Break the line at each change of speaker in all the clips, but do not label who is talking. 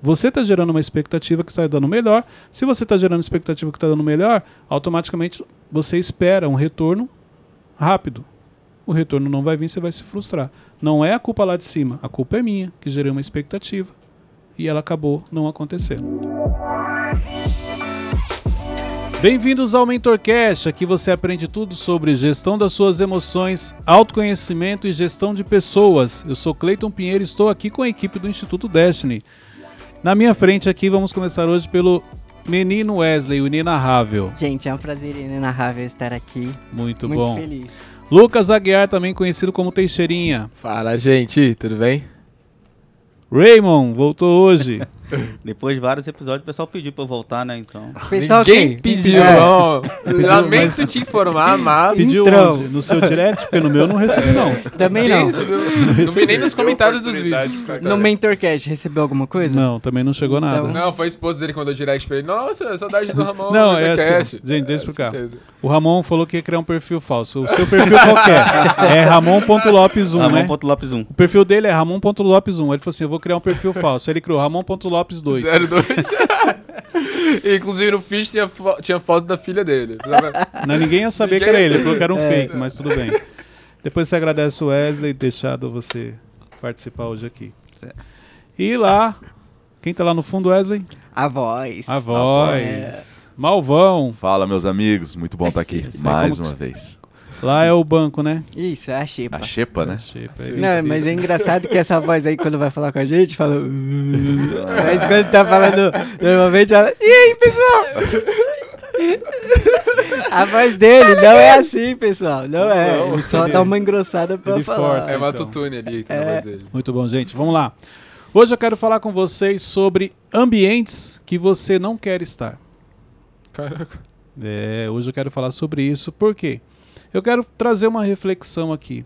Você está gerando uma expectativa que está dando melhor. Se você está gerando expectativa que está dando melhor, automaticamente você espera um retorno rápido. O retorno não vai vir, você vai se frustrar. Não é a culpa lá de cima, a culpa é minha, que gerei uma expectativa e ela acabou não acontecendo. Bem-vindos ao MentorCast. Aqui você aprende tudo sobre gestão das suas emoções, autoconhecimento e gestão de pessoas. Eu sou Cleiton Pinheiro e estou aqui com a equipe do Instituto Destiny. Na minha frente aqui, vamos começar hoje pelo menino Wesley, o inenarrável.
Gente, é um prazer inenarrável estar aqui.
Muito,
Muito
bom.
feliz.
Lucas Aguiar, também conhecido como Teixeirinha.
Fala, gente, tudo bem?
Raymond, voltou hoje.
Depois de vários episódios, o pessoal pediu pra eu voltar, né? Então.
Pessoal,
Ninguém
quem?
pediu,
É.
não. Lamento
mas-
te informar, mas...
Pediu
Então.
onde? No seu direct? Porque no meu eu não recebi, não.
Também não.
Não vi nem nos comentários dos vídeos.
No MentorCast, recebeu alguma coisa?
Não, também não chegou nada.
Então-
Não, foi a esposa dele que mandou direct pra ele. Nossa, saudade do Ramon.
Não,
no
é assim, gente, deixa eu
É,
explicar.
certeza.
O Ramon falou que ia criar um perfil falso. O seu perfil qualquer é ramon.lopes1, né?
Ramon.lopes 1.
O perfil dele é ramon.lopes1. Ele falou assim, eu vou criar um perfil falso. Ele criou ramon.lopes2.
02. Inclusive no Fish tinha, fo- tinha foto da filha dele.
Não, ninguém ia saber que
Ninguém
era
ia
ele. Falou que era um
É.
fake, mas tudo bem. Depois você agradece o Wesley deixado você participar hoje aqui. E lá, quem tá lá no fundo, Wesley?
A voz.
A voz. Malvão.
Fala, meus amigos. Muito bom estar aqui
Isso aí,
mais uma
que-
vez.
Lá é o banco, né?
Isso, é a xepa.
A Xepa, né?
Xepa, é
Não, mas é engraçado que essa voz aí, quando vai falar com a gente, fala. "Uh". Mas quando tá falando normalmente, fala. E aí, pessoal? A voz dele não é assim, pessoal. Não é.
Não.
Ele só dá uma engrossada pra
Ele
falar.
força.
É uma
Então.
tutune ali que tá na
É.
voz dele.
Muito bom, gente. Vamos lá. Hoje eu quero falar com vocês sobre ambientes que você não quer estar.
Caraca.
É, hoje eu quero falar sobre isso. Por quê? Eu quero trazer uma reflexão aqui.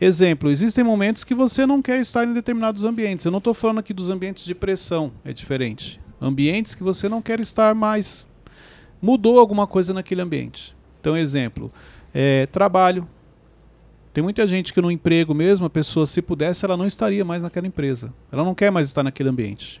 Exemplo, existem momentos que você não quer estar em determinados ambientes. Eu não estou falando aqui dos ambientes de pressão, é diferente. Ambientes que você não quer estar mais. Mudou alguma coisa naquele ambiente. Então, exemplo, é, trabalho. Tem muita gente que no emprego mesmo, a pessoa, se pudesse, ela não estaria mais naquela empresa. Ela não quer mais estar naquele ambiente.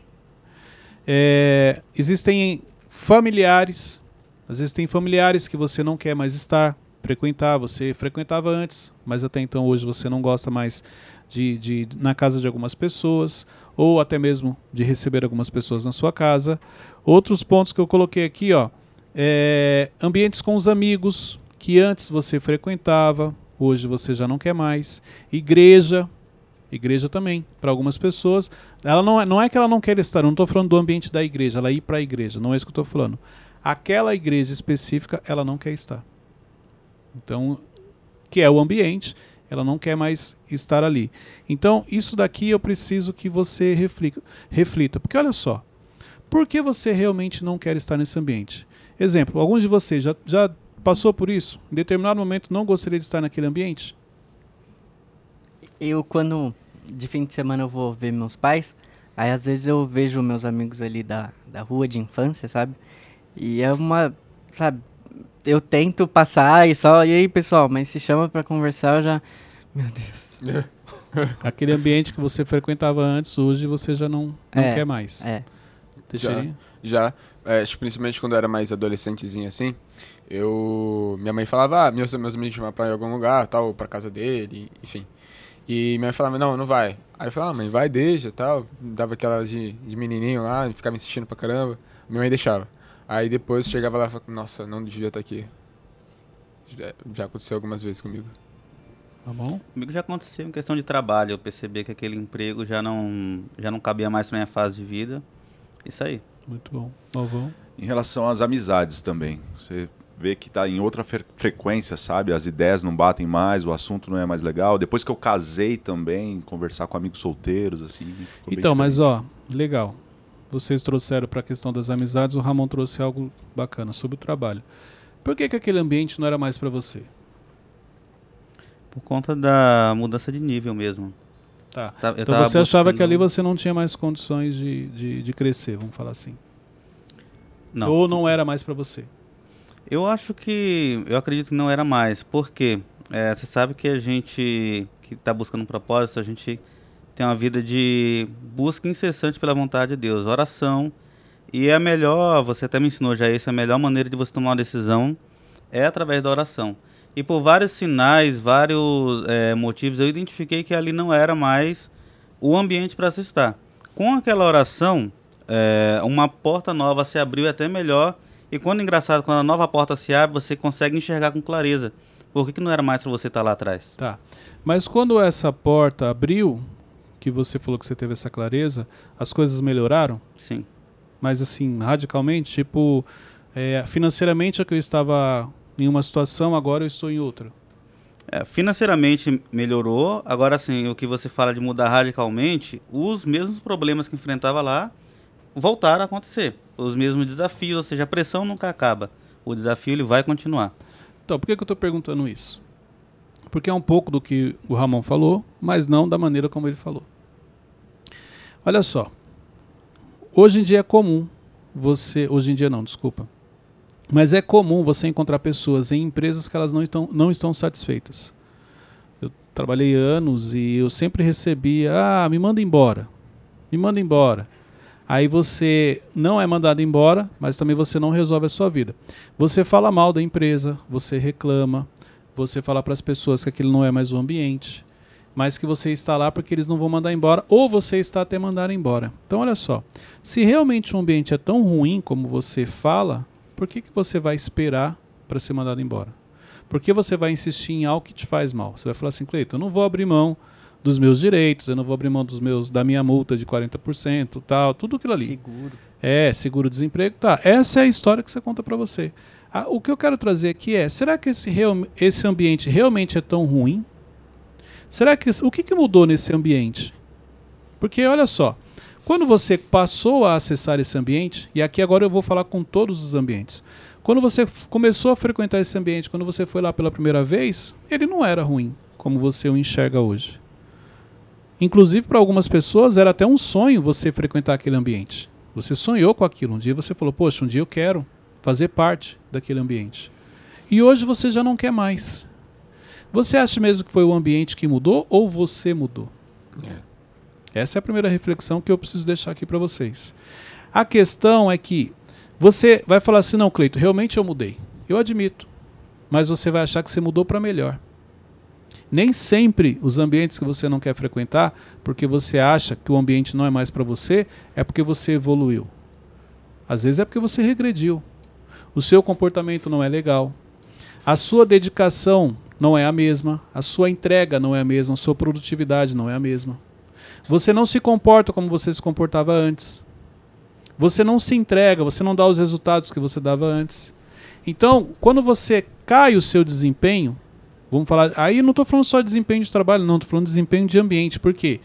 É, existem familiares. Às vezes tem familiares que você não quer mais estar, frequentar. Você frequentava antes, mas até então hoje você não gosta mais de, de na casa de algumas pessoas, ou até mesmo de receber algumas pessoas na sua casa. Outros pontos que eu coloquei aqui, ó, é, ambientes com os amigos que antes você frequentava, hoje você já não quer mais. Igreja, igreja também, para algumas pessoas. Ela não é, não é que ela não quer estar, não estou falando do ambiente da igreja, ela ir para a igreja, não é isso que eu estou falando. Aquela igreja específica, ela não quer estar. Então, que é o ambiente, ela não quer mais estar ali. Então, isso daqui eu preciso que você reflita, reflita. Porque olha só, por que você realmente não quer estar nesse ambiente? Exemplo, alguns de vocês já, já passou por isso? Em determinado momento não gostaria de estar naquele ambiente?
Eu, quando de fim de semana eu vou ver meus pais, aí às vezes eu vejo meus amigos ali da, da rua de infância, sabe? E é uma, sabe, eu tento passar e só, e aí pessoal, mas se chama pra conversar eu já, meu Deus.
Aquele ambiente que você frequentava antes, hoje você já não, não
É,
quer mais.
É,
Teixeirinha?
Já, é, principalmente quando eu era mais adolescentezinho assim, eu. Minha mãe falava, ah, meus, meus amigos chamavam pra ir em algum lugar, tal, pra casa dele, enfim. E minha mãe falava, não, não vai. Aí eu falava, ah, mãe, vai, deixa, tal. Dava aquela de, de menininho lá, ficava insistindo pra caramba. Minha mãe deixava. Aí depois chegava lá e falava, nossa, não devia estar aqui. Já, já aconteceu algumas vezes comigo.
Tá bom?
Comigo já aconteceu em questão de trabalho. Eu percebi que aquele emprego já não, já não cabia mais pra minha fase de vida. Isso aí.
Muito bom. Malvão.
Em relação às amizades também. Você vê que está em outra fre- frequência, sabe? As ideias não batem mais, o assunto não é mais legal. Depois que eu casei também, conversar com amigos solteiros, assim.
Então, mas ó, legal. Vocês trouxeram para a questão das amizades, o Ramon trouxe algo bacana sobre o trabalho. Por que, que aquele ambiente não era mais para você?
Por conta da mudança de nível mesmo.
Tá.
Eu
Então você achava que
buscando-
ali você não tinha mais condições de, de, de crescer, vamos falar assim.
Não.
Ou não era mais para você.
Eu acho que. Eu acredito que não era mais. Por quê? É, você sabe que a gente que está buscando um propósito, a gente ter uma vida de busca incessante pela vontade de Deus, oração. E é a melhor, você até me ensinou já isso, a melhor maneira de você tomar uma decisão é através da oração. E por vários sinais, vários é, motivos, eu identifiquei que ali não era mais o ambiente para se estar. Com aquela oração, é, uma porta nova se abriu até melhor. E quando engraçado, quando a nova porta se abre, você consegue enxergar com clareza. Por que, que não era mais para você estar lá atrás?
Tá. Mas quando essa porta abriu, que você falou que você teve essa clareza, as coisas melhoraram?
Sim.
Mas assim, radicalmente? Tipo, é, financeiramente é que eu estava em uma situação, agora eu estou em outra.
É, financeiramente melhorou. Agora, sim, o que você fala de mudar radicalmente, os mesmos problemas que enfrentava lá voltaram a acontecer. Os mesmos desafios, ou seja, a pressão nunca acaba. O desafio ele vai continuar.
Então, por que, que eu estou perguntando isso? Porque é um pouco do que o Ramon falou, mas não da maneira como ele falou. Olha só. Hoje em dia é comum você. Hoje em dia não, desculpa. Mas é comum você encontrar pessoas em empresas que elas não estão, não estão satisfeitas. Eu trabalhei anos e eu sempre recebia: ah, me manda embora. Me manda embora. Aí você não é mandado embora, mas também você não resolve a sua vida. Você fala mal da empresa, você reclama, você fala para as pessoas que aquilo não é mais o ambiente, mas que você está lá porque eles não vão mandar embora, ou você está até mandar embora. Então, olha só: se realmente o ambiente é tão ruim como você fala, por que, que você vai esperar para ser mandado embora? Por que você vai insistir em algo que te faz mal? Você vai falar assim, Cleiton, eu não vou abrir mão dos meus direitos, eu não vou abrir mão dos meus da minha multa de 40%, tal, tudo aquilo ali.
Seguro.
É, seguro-desemprego, tá. Essa é a história que você conta para você. Ah, o que eu quero trazer aqui é, será que esse, real, esse ambiente realmente é tão ruim? Será que o que, que mudou nesse ambiente? Porque olha só, quando você passou a acessar esse ambiente, e aqui agora eu vou falar com todos os ambientes. Quando você começou a frequentar esse ambiente, quando você foi lá pela primeira vez, ele não era ruim, como você o enxerga hoje. Inclusive, para algumas pessoas, era até um sonho você frequentar aquele ambiente. Você sonhou com aquilo. Um dia você falou, poxa, um dia eu quero fazer parte daquele ambiente. E hoje você já não quer mais. Você acha mesmo que foi o ambiente que mudou ou você mudou?
É.
Essa é a primeira reflexão que eu preciso deixar aqui para vocês. A questão é que você vai falar assim: não, Cleito, realmente eu mudei. Eu admito. Mas você vai achar que você mudou para melhor. Nem sempre os ambientes que você não quer frequentar, porque você acha que o ambiente não é mais para você, é porque você evoluiu. Às vezes é porque você regrediu. O seu comportamento não é legal. A sua dedicação não é a mesma. A sua entrega não é a mesma. A sua produtividade não é a mesma. Você não se comporta como você se comportava antes. Você não se entrega, você não dá os resultados que você dava antes. Então, quando você cai o seu desempenho, vamos falar. Aí não estou falando só de desempenho de trabalho, não, estou falando de desempenho de ambiente. Por quê?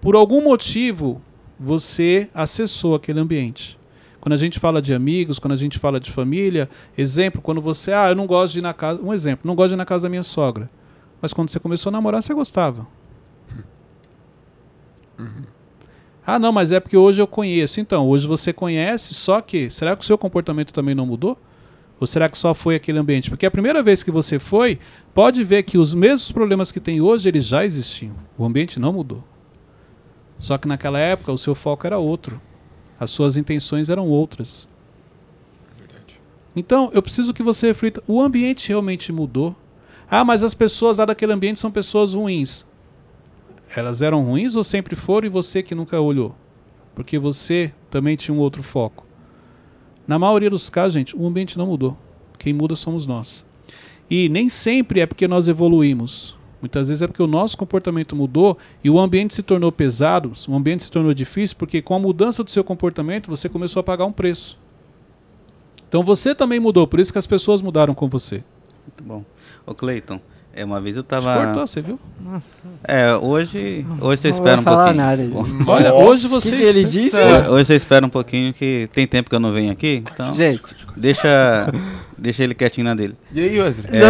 Por algum motivo, você acessou aquele ambiente. Quando a gente fala de amigos, quando a gente fala de família, exemplo, quando você, ah, eu não gosto de ir na casa, um exemplo, não gosto de ir na casa da minha sogra. Mas quando você começou a namorar, você gostava. Uhum. Ah, não, mas é porque hoje eu conheço. Então, hoje você conhece, só que será que o seu comportamento também não mudou? Ou será que só foi aquele ambiente? Porque a primeira vez que você foi, pode ver que os mesmos problemas que tem hoje, eles já existiam. O ambiente não mudou. Só que naquela época o seu foco era outro. As suas intenções eram outras.
Verdade.
Então, eu preciso que você reflita, o ambiente realmente mudou? Ah, mas as pessoas lá daquele ambiente são pessoas ruins. Elas eram ruins ou sempre foram e você que nunca olhou? Porque você também tinha um outro foco. Na maioria dos casos, gente, o ambiente não mudou. Quem muda somos nós. E nem sempre é porque nós evoluímos. Muitas vezes é porque o nosso comportamento mudou e o ambiente se tornou pesado, o ambiente se tornou difícil, porque com a mudança do seu comportamento você começou a pagar um preço. Então você também mudou, por isso que as pessoas mudaram com você.
Muito bom. Ô Cleiton, é, uma vez eu tava.
Cortou, você viu?
É, hoje. Hoje você
Não
espera um
falar
pouquinho.
nada, gente.
Olha,
Nossa,
hoje você.
que ele disse?
Hoje- Hoje você espera um pouquinho que tem tempo que eu não venho aqui. Então,
Gente,
deixa, deixa ele quietinho na dele.
E aí, Wesley?
É,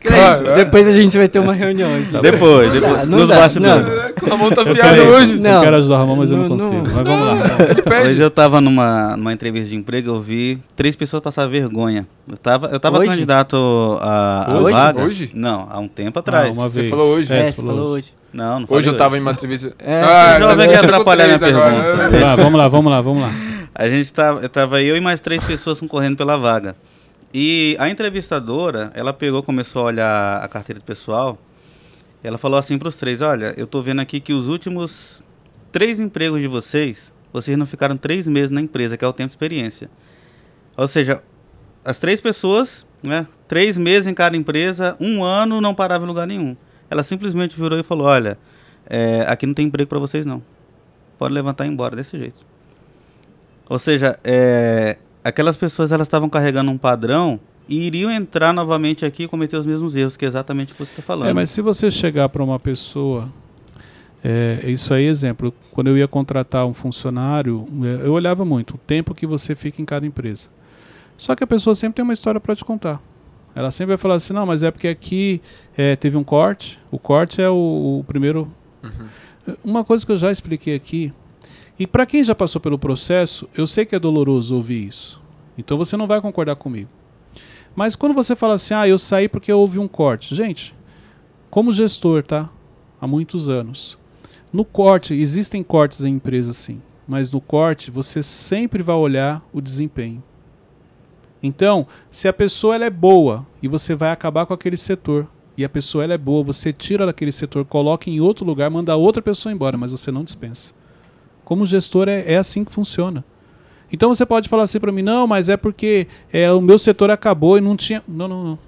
Cara,
depois a gente vai ter uma reunião, então.
depois, depois
dá, não
nos
dá,
bastidores.
A mão tá fiada hoje.
Eu
Não.
quero ajudar o Ramon, mas eu não,
Não,
consigo.
não.
Mas vamos lá. Ramon.
Ele pede.
Hoje eu tava numa, numa entrevista de emprego, eu vi três pessoas passar vergonha. Eu tava, eu tava
Hoje?
candidato a, a
Hoje?
vaga.
Hoje?
Não, há um tempo atrás.
Ah, uma
Você falou hoje?
É,
É,
você falou hoje.
Não, não
Hoje eu
falei
tava em uma entrevista.
É,
ah,
o
eu tô com
atrapalhar minha
agora.
pergunta.
Vai, vamos lá, vamos lá, vamos lá.
A gente tava, tava eu e mais três pessoas concorrendo pela vaga. E a entrevistadora, ela pegou, começou a olhar a carteira do pessoal. Ela falou assim para os três: Olha, eu tô vendo aqui que os últimos três empregos de vocês, vocês não ficaram três meses na empresa, que é o tempo de experiência. Ou seja, as três pessoas, né, três meses em cada empresa, um ano não parava em lugar nenhum. Ela simplesmente virou e falou: Olha, é, aqui não tem emprego para vocês não. Pode levantar e ir embora desse jeito. Ou seja, é, aquelas pessoas elas estavam carregando um padrão e iriam entrar novamente aqui e cometer os mesmos erros, que é exatamente o que você está falando.
É, mas se você chegar para uma pessoa, é, isso aí, exemplo, quando eu ia contratar um funcionário, é, eu olhava muito o tempo que você fica em cada empresa. Só que a pessoa sempre tem uma história para te contar. Ela sempre vai falar assim, não, mas é porque aqui é, teve um corte. O corte é o, o primeiro. Uma coisa que eu já expliquei aqui, e para quem já passou pelo processo, eu sei que é doloroso ouvir isso. Então você não vai concordar comigo. Mas quando você fala assim, ah, eu saí porque houve um corte. Gente, como gestor, tá? Há muitos anos. No corte, existem cortes em empresas sim. Mas no corte, você sempre vai olhar o desempenho. Então, se a pessoa ela é boa e você vai acabar com aquele setor, e a pessoa ela é boa, você tira daquele setor, coloca em outro lugar, manda outra pessoa embora, mas você não dispensa. Como gestor, é, é assim que funciona. Então você pode falar assim para mim, não, mas é porque é, o meu setor acabou e não tinha. Não, não, não.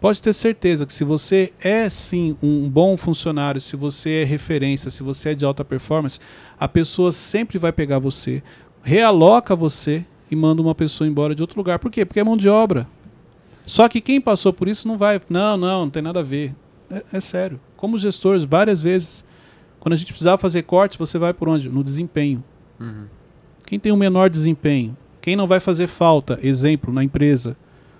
Pode ter certeza que se você é sim um bom funcionário, se você é referência, se você é de alta performance, a pessoa sempre vai pegar você, realoca você e manda uma pessoa embora de outro lugar. Por quê? Porque é mão de obra. Só que quem passou por isso não vai. Não, não, não tem nada a ver. É, é sério. Como gestores, várias vezes, quando a gente precisava fazer cortes, você vai por onde? No desempenho.
Uhum.
Quem tem o menor desempenho? Quem não vai fazer falta, exemplo, na empresa?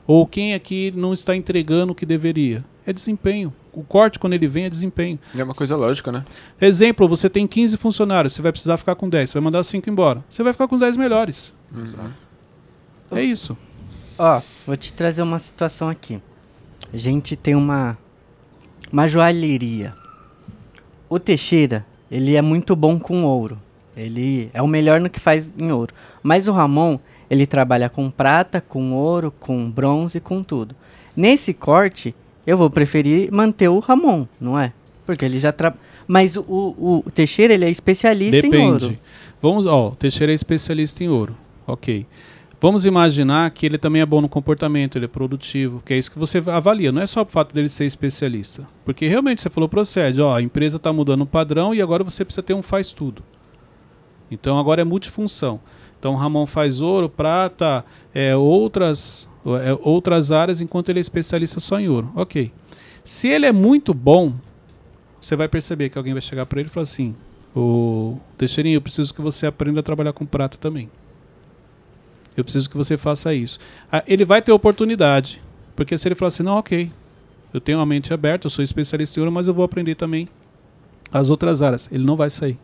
Ou quem aqui não está entregando o que deveria? É desempenho. O corte, quando ele vem, é desempenho.
É uma coisa lógica, né?
Exemplo, você tem 15 funcionários, você vai precisar ficar com 10, você vai mandar 5 embora. Você vai ficar com 10 melhores. É isso.
Ó, vou te trazer uma situação aqui. A gente tem uma uma joalheria. O Teixeira, ele é muito bom com ouro. Ele é o melhor no que faz em ouro. Mas o Ramon, ele trabalha com prata, com ouro, com bronze, com tudo. Nesse corte, eu vou preferir manter o Ramon, não é? Porque ele já trabalha. Mas o, o, o Teixeira, ele é especialista em ouro.
Depende. Vamos, ó, o Teixeira é especialista em ouro. Ok. Vamos imaginar que ele também é bom no comportamento, ele é produtivo, que é isso que você avalia. Não é só o fato dele ser especialista. Porque realmente você falou, procede, ó, a empresa está mudando o padrão e agora você precisa ter um faz tudo. Então agora é multifunção. Então Ramon faz ouro, prata, é, outras, é, outras áreas, enquanto ele é especialista só em ouro. Ok. Se ele é muito bom, você vai perceber que alguém vai chegar para ele e falar assim: Ô Teixeirinho, eu preciso que você aprenda a trabalhar com prata também. Eu preciso que você faça isso. Ah, Ele vai ter oportunidade. Porque se ele falar assim, não, ok, eu tenho a mente aberta, eu sou especialista em ouro, mas eu vou aprender também as outras áreas. Ele não vai sair.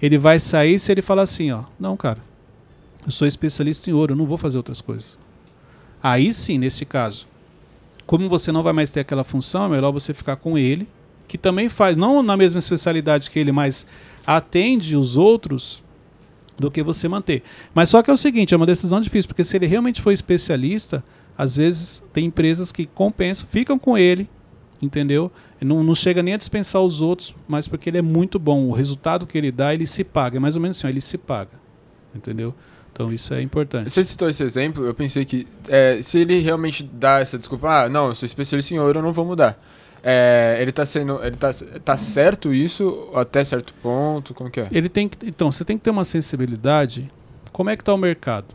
Ele vai sair se ele falar assim, ó, não, cara, eu sou especialista em ouro, eu não vou fazer outras coisas. Aí sim, nesse caso, como você não vai mais ter aquela função, é melhor você ficar com ele, que também faz, não na mesma especialidade que ele, mas atende os outros do que você manter. Mas só que é o seguinte, é uma decisão difícil, porque se ele realmente for especialista, às vezes tem empresas que compensam, ficam com ele, entendeu? Não, não chega nem a dispensar os outros, mas porque ele é muito bom. O resultado que ele dá, ele se paga. É mais ou menos assim, ele se paga. Entendeu? Então isso é importante.
Você citou esse exemplo, eu pensei que é, se ele realmente dá essa desculpa, ah, não, eu sou especialista em ouro, eu não vou mudar. É, ele tá sendo. Ele tá, tá certo isso até certo ponto? Como que é?
Ele tem que, então, você tem que ter uma sensibilidade. Como é que está o mercado?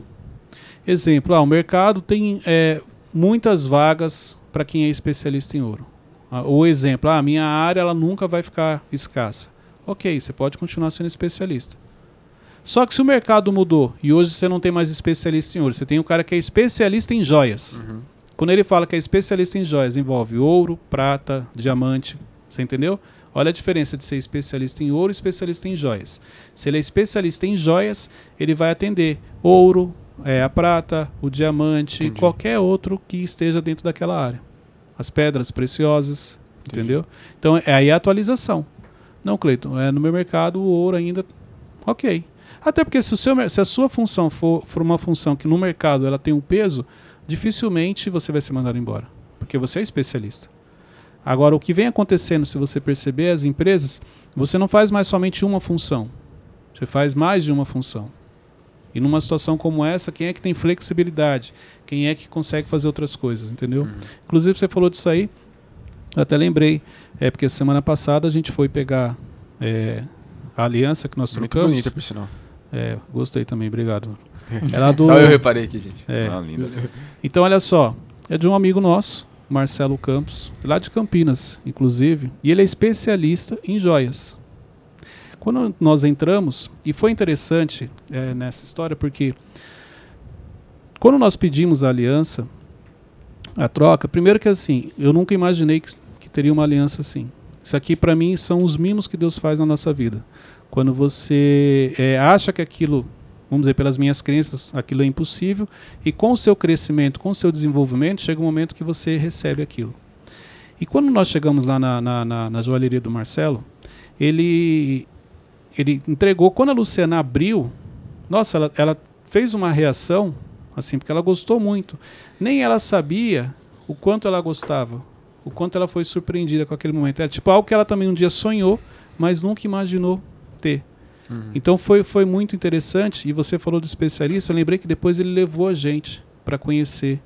Exemplo, ah, o mercado tem é, muitas vagas para quem é especialista em ouro. Ah, o exemplo, ah, a minha área ela nunca vai ficar escassa. Ok, você pode continuar sendo especialista. Só que se o mercado mudou e hoje você não tem mais especialista em ouro, você tem um cara que é especialista em joias.
Uhum.
Quando ele fala que é especialista em joias, envolve ouro, prata, diamante. Você entendeu? Olha a diferença de ser especialista em ouro e especialista em joias. Se ele é especialista em joias, ele vai atender ouro, é, a prata, o diamante,
Entendi.
qualquer outro que esteja dentro daquela área. As pedras preciosas,
Entendi.
entendeu? Então é aí a atualização. Não, Cleiton, é, no meu mercado o ouro ainda. Ok. Até porque se, o seu, se a sua função for, for uma função que no mercado ela tem um peso, dificilmente você vai ser mandado embora. Porque você é especialista. Agora, o que vem acontecendo, se você perceber, as empresas, você não faz mais somente uma função. Você faz mais de uma função. E numa situação como essa, quem é que tem flexibilidade? Quem é que consegue fazer outras coisas, entendeu? Inclusive, você falou disso aí, eu até lembrei, é porque semana passada a gente foi pegar é, a aliança que nós
Muito
trocamos.
bonita, por sinal.
É, gostei também, obrigado. Ela do,
Só eu reparei aqui, gente.
é.
Ah, lindo.
Então, olha só, é de um amigo nosso, Marcelo Campos, lá de Campinas, inclusive, e ele é especialista em joias. Quando nós entramos, e foi interessante é, nessa história, porque quando nós pedimos a aliança, a troca, primeiro que assim, eu nunca imaginei que, que teria uma aliança assim. Isso aqui, para mim, são os mimos que Deus faz na nossa vida. Quando você é, acha que aquilo, vamos dizer, pelas minhas crenças, aquilo é impossível, e com o seu crescimento, com o seu desenvolvimento, chega um momento que você recebe aquilo. E quando nós chegamos lá na, na, na, na joalheria do Marcelo, ele, ele entregou. Quando a Luciana abriu, nossa, ela, ela fez uma reação, assim, porque ela gostou muito. Nem ela sabia o quanto ela gostava, o quanto ela foi surpreendida com aquele momento. É tipo algo que ela também um dia sonhou, mas nunca imaginou ter. Então foi, foi muito interessante. E você falou do especialista, eu lembrei que depois ele levou a gente para conhecer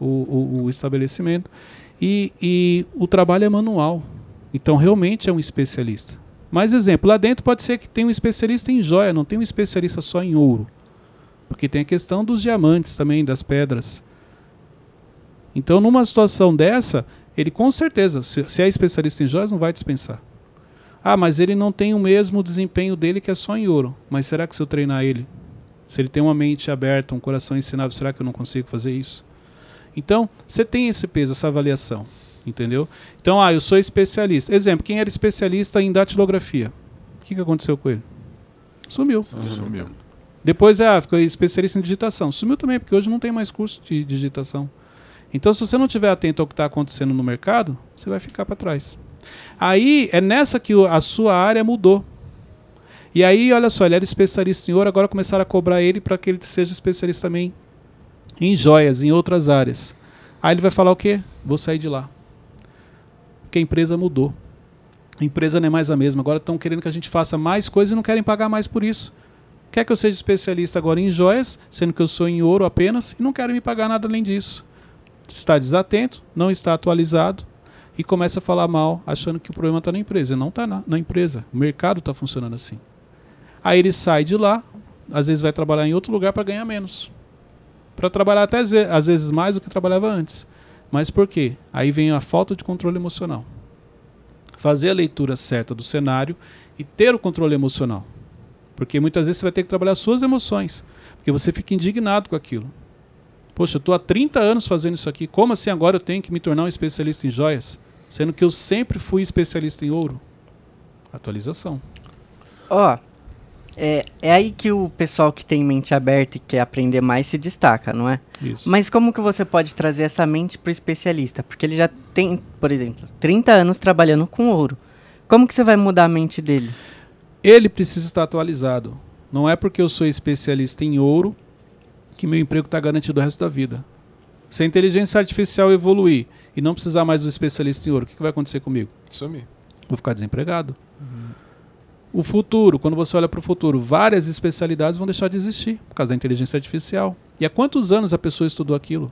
o, o, o estabelecimento. E, e o trabalho é manual. Então realmente é um especialista. Mais exemplo, lá dentro pode ser que tenha um especialista em joia, não tem um especialista só em ouro. Porque tem a questão dos diamantes também, das pedras. Então, numa situação dessa, ele com certeza, se, se é especialista em joias, não vai dispensar. Ah, mas ele não tem o mesmo desempenho dele que é só em ouro. Mas será que se eu treinar ele, se ele tem uma mente aberta, um coração ensinado, será que eu não consigo fazer isso? Então, você tem esse peso, essa avaliação, entendeu? Então, ah, eu sou especialista. Exemplo, quem era especialista em datilografia? O que, que aconteceu com ele? Sumiu.
Sumiu.
Depois, ah, ficou especialista em digitação. Sumiu também, porque hoje não tem mais curso de digitação. Então, se você não estiver atento ao que está acontecendo no mercado, você vai ficar para trás. Aí é nessa que a sua área mudou. E aí, olha só, ele era especialista em ouro, agora começaram a cobrar ele para que ele seja especialista também em joias, em outras áreas. Aí ele vai falar o quê? Vou sair de lá. Porque a empresa mudou. A empresa não é mais a mesma. Agora estão querendo que a gente faça mais coisas e não querem pagar mais por isso. Quer que eu seja especialista agora em joias, sendo que eu sou em ouro apenas, e não querem me pagar nada além disso. Está desatento, não está atualizado e começa a falar mal, achando que o problema está na empresa. Não está na, na empresa. O mercado está funcionando assim. Aí ele sai de lá, às vezes vai trabalhar em outro lugar para ganhar menos. Para trabalhar até às ve- às vezes mais do que trabalhava antes. Mas por quê? Aí vem a falta de controle emocional. Fazer a leitura certa do cenário e ter o controle emocional. Porque muitas vezes você vai ter que trabalhar suas emoções. Porque você fica indignado com aquilo. Poxa, eu estou há 30 anos fazendo isso aqui. Como assim agora eu tenho que me tornar um especialista em joias? Sendo que eu sempre fui especialista em ouro. Atualização.
Ó, é, é aí que o pessoal que tem mente aberta e quer aprender mais se destaca, não é?
Isso.
Mas como que você pode trazer essa mente pro especialista? Porque ele já tem, por exemplo, 30 anos trabalhando com ouro. Como que você vai mudar a mente dele?
Ele precisa estar atualizado. Não é porque eu sou especialista em ouro que meu emprego está garantido o resto da vida. Se a inteligência artificial evoluir e não precisar mais do especialista em ouro, o que, que vai acontecer comigo?
Sumi.
Vou ficar desempregado. O futuro, quando você olha para o futuro, várias especialidades vão deixar de existir por causa da inteligência artificial. E há quantos anos a pessoa estudou aquilo?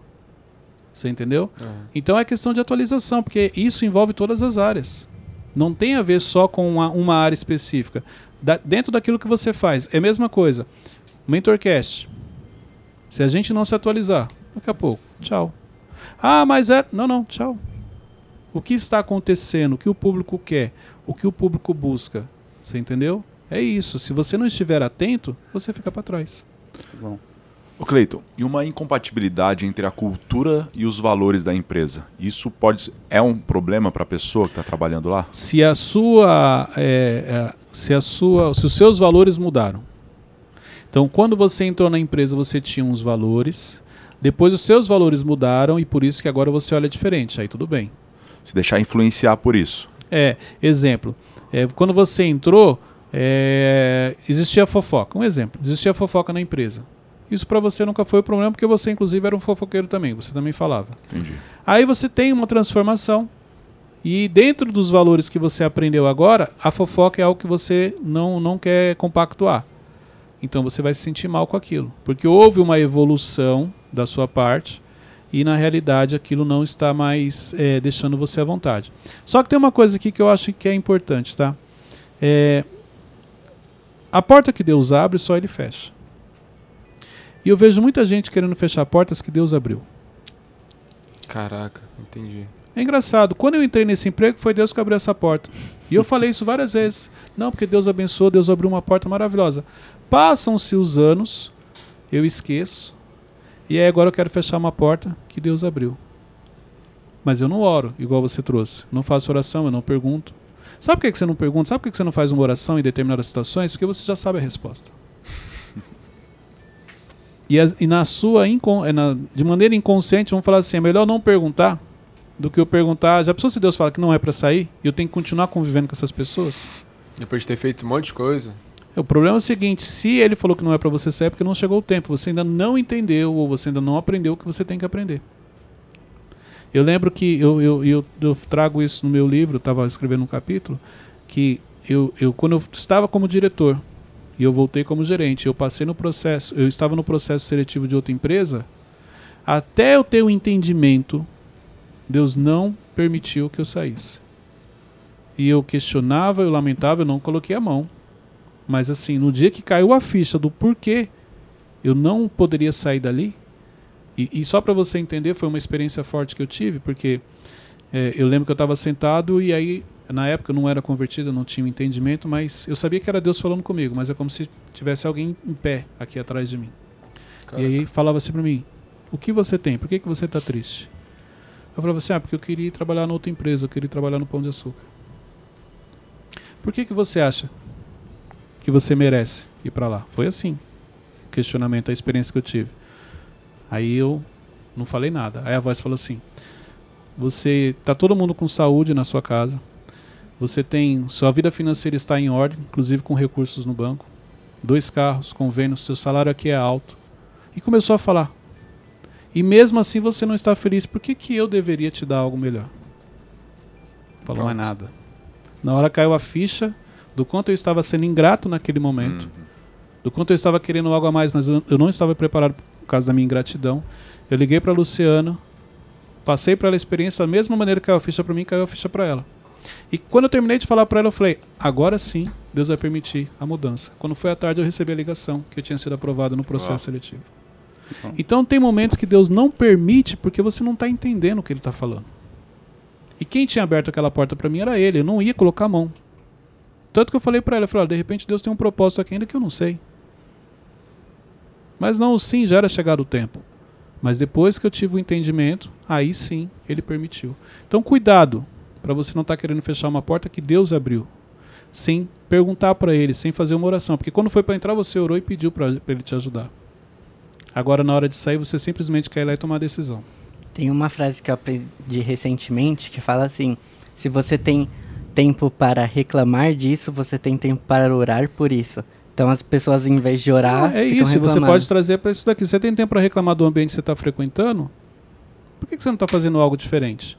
Você entendeu? Então é questão de atualização, porque isso envolve todas as áreas. Não tem a ver só com uma, uma área específica. Da- dentro daquilo que você faz, é a mesma coisa. Mentorcast. Se a gente não se atualizar, daqui a pouco, tchau. Ah, mas é. Não, não, tchau. O que está acontecendo, o que o público quer, o que o público busca. Você entendeu? É isso. Se você não estiver atento, você fica para trás.
Bom.
Ô Cleiton, e uma incompatibilidade entre a cultura e os valores da empresa? Isso pode ser- é um problema para a pessoa que está trabalhando lá?
Se a sua, é, é, se a sua, se os seus valores mudaram. Então, quando você entrou na empresa, você tinha uns valores. Depois os seus valores mudaram e por isso que agora você olha diferente. Aí tudo bem.
Se deixar influenciar por isso?
É, exemplo. É, quando você entrou, é, existia fofoca. Um exemplo, existia fofoca na empresa. Isso para você nunca foi o problema, porque você, inclusive, era um fofoqueiro também. Você também falava.
Entendi.
Aí você tem uma transformação. E dentro dos valores que você aprendeu agora, a fofoca é algo que você não, não quer compactuar. Então você vai se sentir mal com aquilo. Porque houve uma evolução da sua parte e na realidade aquilo não está mais é, deixando você à vontade. Só que tem uma coisa aqui que eu acho que é importante, tá? É, a porta que Deus abre, só Ele fecha. E eu vejo muita gente querendo fechar portas que Deus abriu.
Caraca, entendi.
É engraçado, quando eu entrei nesse emprego, foi Deus que abriu essa porta. E eu falei isso várias vezes. Não, porque Deus abençoou, Deus abriu uma porta maravilhosa. Passam-se os anos, eu esqueço, e aí agora eu quero fechar uma porta que Deus abriu. Mas eu não oro, igual você trouxe. Não faço oração, eu não pergunto. Sabe por que você não pergunta? Sabe por que você não faz uma oração em determinadas situações? Porque você já sabe a resposta. E, as, e na sua, é na, de maneira inconsciente, vamos falar assim: é melhor não perguntar do que eu perguntar. Já pensou se Deus fala que não é para sair e eu tenho que continuar convivendo com essas pessoas?
Depois de ter feito um monte de coisa.
O problema é o seguinte: se ele falou que não é para você sair, é porque não chegou o tempo. Você ainda não entendeu ou você ainda não aprendeu o que você tem que aprender. Eu lembro que eu, eu, eu, eu trago isso no meu livro, estava escrevendo um capítulo, que eu, eu, quando eu estava como diretor e eu voltei como gerente, eu passei no processo, eu estava no processo seletivo de outra empresa, até eu ter o um entendimento, Deus não permitiu que eu saísse. E eu questionava, eu lamentava, eu não coloquei a mão. Mas assim, no dia que caiu a ficha do porquê eu não poderia sair dali, e, e só para você entender, foi uma experiência forte que eu tive, porque é, eu lembro que eu estava sentado e aí, na época eu não era convertido, não tinha um entendimento, mas eu sabia que era Deus falando comigo, mas é como se tivesse alguém em pé aqui atrás de mim. Caraca. E aí falava assim para mim: O que você tem? Por que, que você está triste? Eu falava assim: Ah, porque eu queria trabalhar na outra empresa, eu queria trabalhar no Pão de Açúcar. Por que, que você acha que você merece ir para lá? Foi assim. Questionamento, a experiência que eu tive. Aí eu não falei nada. Aí a voz falou assim: Você tá todo mundo com saúde na sua casa. Você tem sua vida financeira está em ordem, inclusive com recursos no banco. Dois carros, convênio, seu salário aqui é alto. E começou a falar. E mesmo assim você não está feliz, por que, que eu deveria te dar algo melhor? Falou mais nada. Na hora caiu a ficha do quanto eu estava sendo ingrato naquele momento, uhum. do quanto eu estava querendo algo a mais, mas eu, eu não estava preparado por causa da minha ingratidão. Eu liguei para Luciana, passei para ela a experiência da mesma maneira que caiu a ficha para mim, caiu a ficha para ela. E quando eu terminei de falar para ela, eu falei: agora sim, Deus vai permitir a mudança. Quando foi à tarde, eu recebi a ligação que eu tinha sido aprovado no processo seletivo. Então tem momentos que Deus não permite porque você não está entendendo o que Ele está falando. E quem tinha aberto aquela porta para mim era Ele. Eu não ia colocar a mão. Tanto que eu falei para ela, eu falei, de repente Deus tem um propósito aqui ainda que eu não sei. Mas não, sim, já era chegado o tempo. Mas depois que eu tive o entendimento, aí sim ele permitiu. Então cuidado para você não estar tá querendo fechar uma porta que Deus abriu, sem perguntar para ele, sem fazer uma oração, porque quando foi para entrar você orou e pediu para ele te ajudar. Agora na hora de sair você simplesmente quer ir lá e tomar a decisão.
Tem uma frase que eu aprendi recentemente que fala assim: se você tem tempo para reclamar disso, você tem tempo para orar por isso. Então as pessoas, em vez de orar.
Ah, é isso,
reclamando.
você pode trazer para isso daqui. Você tem tempo para reclamar do ambiente que você está frequentando? Por que, que você não está fazendo algo diferente?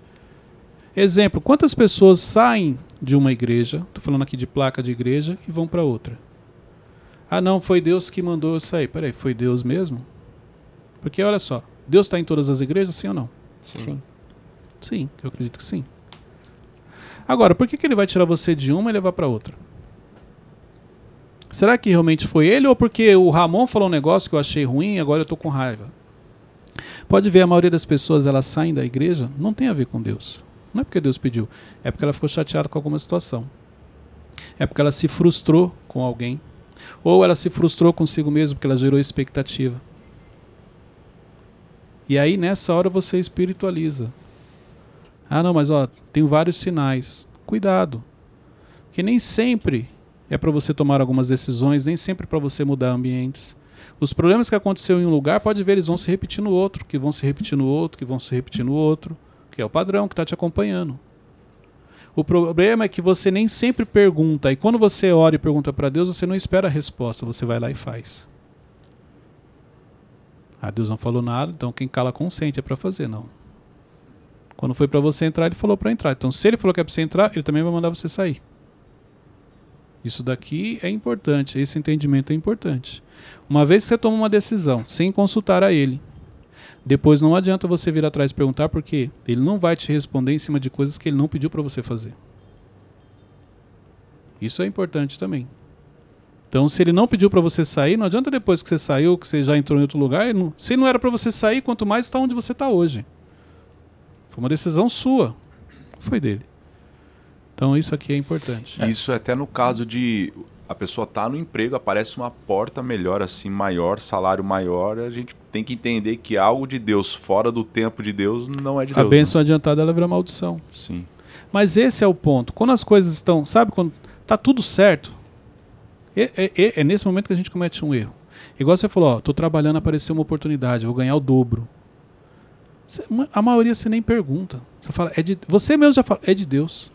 Exemplo: quantas pessoas saem de uma igreja, estou falando aqui de placa de igreja, e vão para outra? Ah, não, foi Deus que mandou eu sair. Peraí, foi Deus mesmo? Porque olha só, Deus está em todas as igrejas, sim ou não?
Sim.
Sim, eu acredito que sim. Agora, por que, que ele vai tirar você de uma e levar para outra? Será que realmente foi ele ou porque o Ramon falou um negócio que eu achei ruim e agora eu estou com raiva? Pode ver, a maioria das pessoas elas saem da igreja, não tem a ver com Deus. Não é porque Deus pediu, é porque ela ficou chateada com alguma situação. É porque ela se frustrou com alguém. Ou ela se frustrou consigo mesmo porque ela gerou expectativa. E aí nessa hora você espiritualiza. Ah, não, mas ó, tem vários sinais. Cuidado. Que nem sempre é para você tomar algumas decisões, nem sempre para você mudar ambientes. Os problemas que aconteceu em um lugar, pode ver, eles vão se repetir no outro, que vão se repetir no outro, que vão se repetir no outro, que é o padrão que está te acompanhando. O problema é que você nem sempre pergunta. E quando você ora e pergunta para Deus, você não espera a resposta, você vai lá e faz. Ah, Deus não falou nada, então quem cala consente é para fazer, não. Quando foi para você entrar, ele falou para entrar. Então, se ele falou que é para você entrar, ele também vai mandar você sair. Isso daqui é importante, esse entendimento é importante. Uma vez que você toma uma decisão sem consultar a ele, depois não adianta você vir atrás e perguntar porque ele não vai te responder em cima de coisas que ele não pediu para você fazer. Isso é importante também. Então, se ele não pediu para você sair, não adianta depois que você saiu, que você já entrou em outro lugar. Não, se não era para você sair, quanto mais está onde você está hoje. Foi uma decisão sua, foi dele. Então, isso aqui é importante.
Isso é até no caso de a pessoa tá no emprego, aparece uma porta melhor, assim, maior, salário maior, a gente tem que entender que algo de Deus fora do tempo de Deus não é de
A
Deus.
bênção
né?
adiantada ela vira maldição.
Sim.
Mas esse é o ponto. Quando as coisas estão, sabe, quando tá tudo certo, é, é- é- é nesse momento que a gente comete um erro. Igual você falou, ó, tô trabalhando, apareceu uma oportunidade, vou ganhar o dobro. A maioria você nem pergunta. Você fala, é de, você mesmo já fala, é de Deus.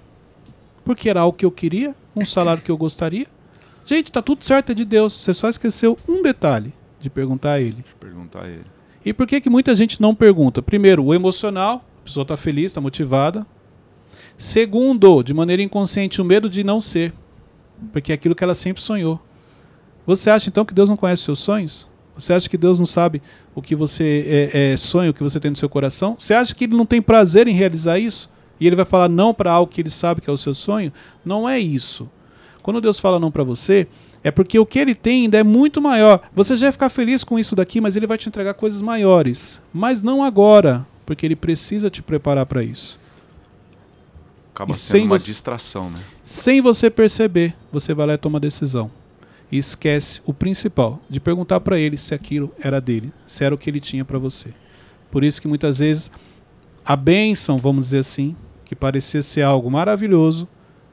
Porque era algo que eu queria, um salário que eu gostaria. Gente, tá tudo certo, é de Deus. Você só esqueceu um detalhe de perguntar a ele.
Perguntar a ele.
E por que, que muita gente não pergunta? Primeiro, o emocional, a pessoa está feliz, está motivada. Segundo, de maneira inconsciente, o medo de não ser, porque é aquilo que ela sempre sonhou. Você acha então que Deus não conhece seus sonhos? Você acha que Deus não sabe o que você é, é, sonha, o que você tem no seu coração? Você acha que Ele não tem prazer em realizar isso? E Ele vai falar não para algo que Ele sabe que é o seu sonho? Não é isso. Quando Deus fala não para você, é porque o que Ele tem ainda é muito maior. Você já vai ficar feliz com isso daqui, mas Ele vai te entregar coisas maiores. Mas não agora, porque Ele precisa te preparar para isso.
Acaba
E
sendo uma
você-
distração, né?
Sem você perceber, você vai lá e toma a decisão. E esquece o principal, de perguntar para ele se aquilo era dele, se era o que ele tinha para você. Por isso que muitas vezes a bênção, vamos dizer assim, que parecia ser algo maravilhoso,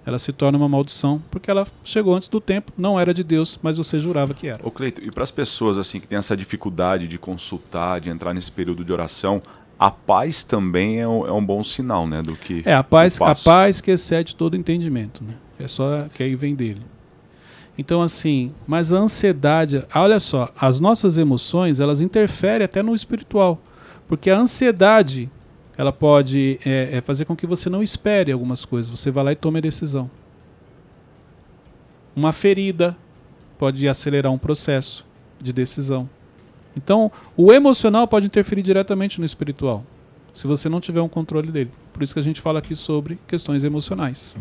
ela se torna uma maldição, porque ela chegou antes do tempo, não era de Deus, mas você jurava que era.
Ô Cleito, e para as pessoas assim que têm essa dificuldade de consultar, de entrar nesse período de oração, a paz também é um, é um bom sinal, né? Do que
É a paz, a paz que excede todo entendimento, né? É só que aí vem dele. Então assim, mas a ansiedade, olha só, as nossas emoções elas interferem até no espiritual, porque a ansiedade ela pode é, é fazer com que você não espere algumas coisas. Você vai lá e tome a decisão. Uma ferida pode acelerar um processo de decisão. Então, o emocional pode interferir diretamente no espiritual, se você não tiver um controle dele. Por isso que a gente fala aqui sobre questões emocionais.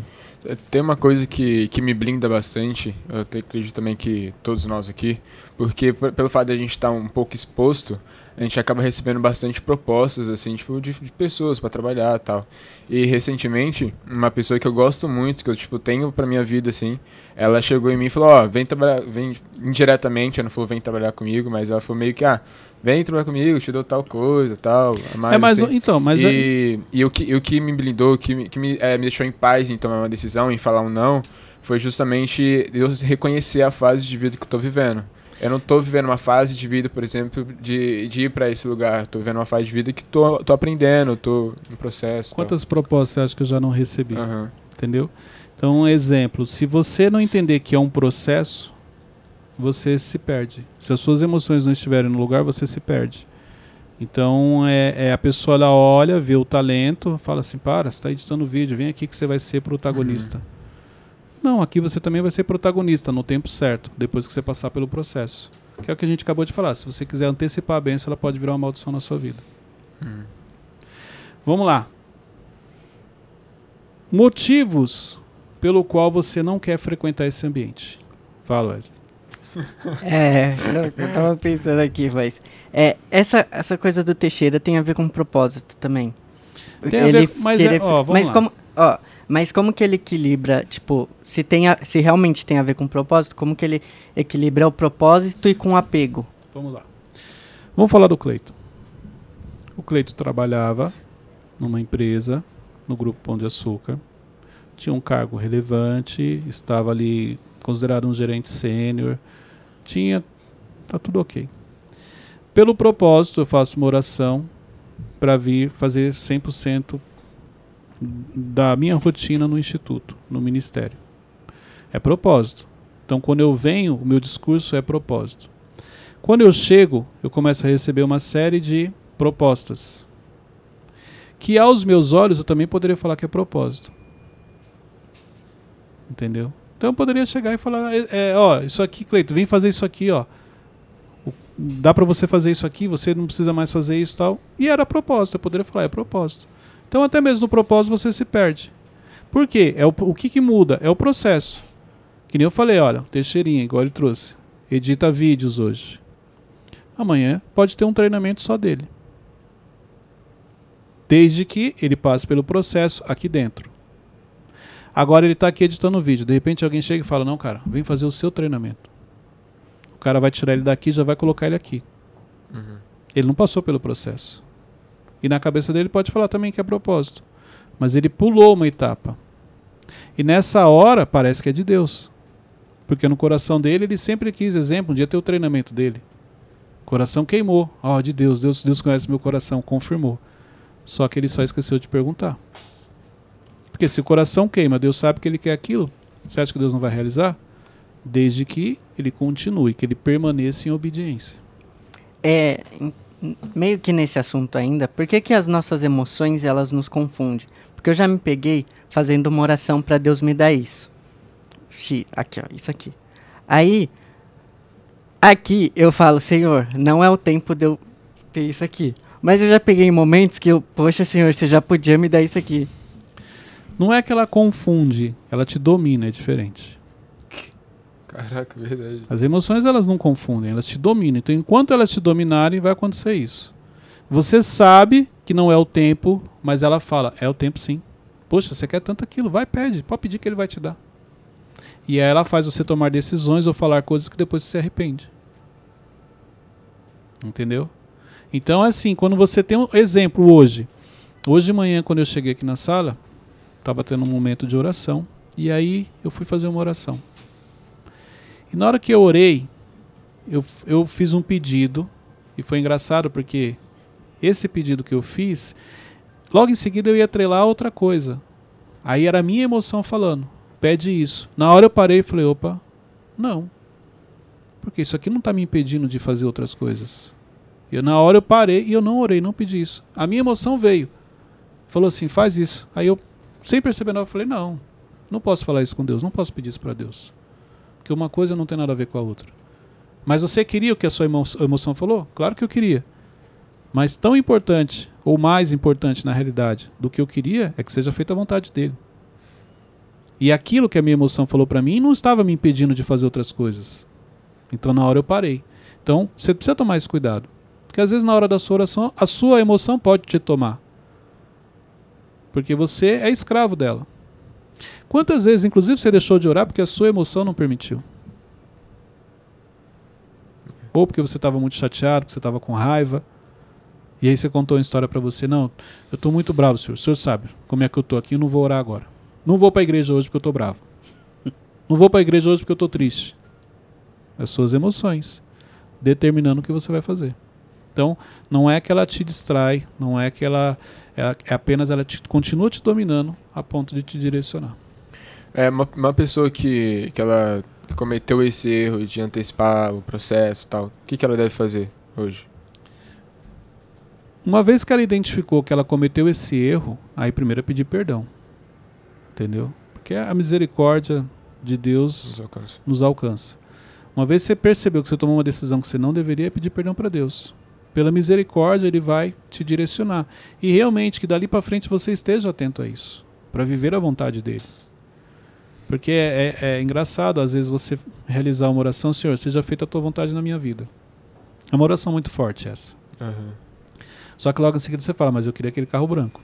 Tem uma coisa que, que me blinda bastante, eu acredito também que todos nós aqui, porque pelo fato de a gente estar um pouco exposto, a gente acaba recebendo bastante propostas, assim, tipo, de, de pessoas para trabalhar tal. E recentemente, uma pessoa que eu gosto muito, que eu, tipo, tenho pra minha vida, assim, ela chegou em mim e falou, ó, vem trabalhar, vem indiretamente, ela não falou vem trabalhar comigo, mas ela falou meio que, ah, vem trabalhar comigo, te dou tal coisa, tal. mais,
é, mas
assim.
então, mas é-
e, e o, que, e o que me blindou, o que, me, que me, eh, me deixou em paz em tomar uma decisão, em falar um não, foi justamente eu reconhecer a fase de vida que eu tô vivendo. Eu não tô vivendo uma fase de vida, por exemplo, de, de ir para esse lugar. Tô vivendo uma fase de vida que tô, tô aprendendo, tô no processo. tal.
quantas propostas você acha que eu já não recebi?
Aham.
Entendeu? Então, um exemplo, se você não entender que é um processo, você se perde. Se as suas emoções não estiverem no lugar, você se perde. Então, é, é a pessoa ela olha, vê o talento, fala assim: para, você está editando vídeo, vem aqui que você vai ser protagonista. Não, aqui você também vai ser protagonista no tempo certo, depois que você passar pelo processo. Que é o que a gente acabou de falar. Se você quiser antecipar a bênção, ela pode virar uma maldição na sua vida. Vamos lá. Motivos pelo qual você não quer frequentar esse ambiente. Fala, Wesley.
É, não, eu tava pensando aqui, mas. É, essa, essa coisa do Teixeira tem a ver com propósito também.
Tem a ver- mas é-
querer-
ó, vamos
mas
lá.
como. Ó, mas como que ele equilibra, tipo, se, tem a- se realmente tem a ver com propósito, como que ele equilibra o propósito e com o apego?
Vamos lá. Vamos falar do Cleito. O Cleito trabalhava numa empresa, no grupo Pão de Açúcar. Tinha um cargo relevante, estava ali considerado um gerente sênior. Tinha. Tá tudo ok. Pelo propósito, eu faço uma oração para vir fazer 100% da minha rotina no instituto, no ministério. É propósito. Então, quando eu venho, o meu discurso é propósito. Quando eu chego, eu começo a receber uma série de propostas. Que aos meus olhos eu também poderia falar que é propósito. Entendeu? Então eu poderia chegar e falar, é, é, ó, isso aqui, Cleito, vem fazer isso aqui, ó. Dá para você fazer isso aqui, você não precisa mais fazer isso tal. E era propósito, eu poderia falar, é propósito. Então até mesmo no propósito você se perde. Por quê? É o, o que, que muda? É o processo. Que nem eu falei, olha, Teixeirinha, igual ele trouxe. Edita vídeos hoje. Amanhã pode ter um treinamento só dele. Desde que ele passe pelo processo aqui dentro. Agora ele está aqui editando o vídeo. De repente alguém chega e fala: Não, cara, vem fazer o seu treinamento. O cara vai tirar ele daqui e já vai colocar ele aqui.
Uhum.
Ele não passou pelo processo. E na cabeça dele pode falar também que é propósito. Mas ele pulou uma etapa. E nessa hora parece que é de Deus. Porque no coração dele ele sempre quis, exemplo, um dia ter o treinamento dele. O coração queimou. Ó, oh, de Deus, Deus, Deus conhece meu coração, confirmou. Só que ele só esqueceu de perguntar. Porque se o coração queima, Deus sabe que ele quer aquilo. Você acha que Deus não vai realizar? Desde que ele continue, que ele permaneça em obediência.
É, meio que nesse assunto ainda, por que, que as nossas emoções elas nos confundem? Porque eu já me peguei fazendo uma oração para Deus me dar isso. Aqui, ó, isso aqui. Aí, aqui eu falo, Senhor, não é o tempo de eu ter isso aqui. Mas eu já peguei momentos que eu, poxa, Senhor, você já podia me dar isso aqui.
Não é que ela confunde, ela te domina, é diferente.
Caraca, verdade.
As emoções elas não confundem, elas te dominam. Então, enquanto elas te dominarem, vai acontecer isso. Você sabe que não é o tempo, mas ela fala: é o tempo sim. Poxa, você quer tanto aquilo, vai, pede, pode pedir que ele vai te dar. E aí ela faz você tomar decisões ou falar coisas que depois você se arrepende. Entendeu? Então, assim, quando você tem um exemplo hoje, hoje de manhã, quando eu cheguei aqui na sala, estava tendo um momento de oração. E aí eu fui fazer uma oração. E na hora que eu orei, eu, eu fiz um pedido. E foi engraçado porque esse pedido que eu fiz, logo em seguida eu ia atrelar outra coisa. Aí era a minha emoção falando: pede isso. Na hora eu parei e falei: opa, não. Porque isso aqui não está me impedindo de fazer outras coisas. E na hora eu parei e eu não orei, não pedi isso. A minha emoção veio. Falou assim: faz isso. Aí eu sem perceber nada, eu falei: não, não posso falar isso com Deus, não posso pedir isso para Deus. Porque uma coisa não tem nada a ver com a outra. Mas você queria o que a sua emoção falou? Claro que eu queria. Mas tão importante, ou mais importante na realidade, do que eu queria, é que seja feita a vontade dele. E aquilo que a minha emoção falou para mim não estava me impedindo de fazer outras coisas. Então na hora eu parei. Então você precisa tomar esse cuidado. Porque às vezes na hora da sua oração, a sua emoção pode te tomar. Porque você é escravo dela. Quantas vezes, inclusive, você deixou de orar porque a sua emoção não permitiu? Ou porque você estava muito chateado, porque você estava com raiva. E aí você contou uma história para você. Não, eu estou muito bravo, senhor. O senhor sabe como é que eu estou aqui, eu não vou orar agora. Não vou para a igreja hoje porque eu estou bravo. Não vou para a igreja hoje porque eu estou triste. As suas emoções determinando o que você vai fazer. Então, não é que ela te distrai, não é que ela é, é apenas ela te, continua te dominando a ponto de te direcionar.
É uma, uma pessoa que, que ela cometeu esse erro de antecipar o processo e tal, o que, que ela deve fazer hoje?
Uma vez que ela identificou que ela cometeu esse erro, aí primeiro é pedir perdão. Entendeu? Porque a misericórdia de Deus nos alcança. Nos alcança. Uma vez que você percebeu que você tomou uma decisão que você não deveria, é pedir perdão para Deus pela misericórdia, ele vai te direcionar. E realmente que dali para frente você esteja atento a isso, para viver a vontade dele. Porque é, é, é, engraçado, às vezes, você realizar uma oração, Senhor, seja feita a tua vontade na minha vida. É uma oração muito forte essa.
Uhum.
Só que logo em seguida você fala, mas eu queria aquele carro branco.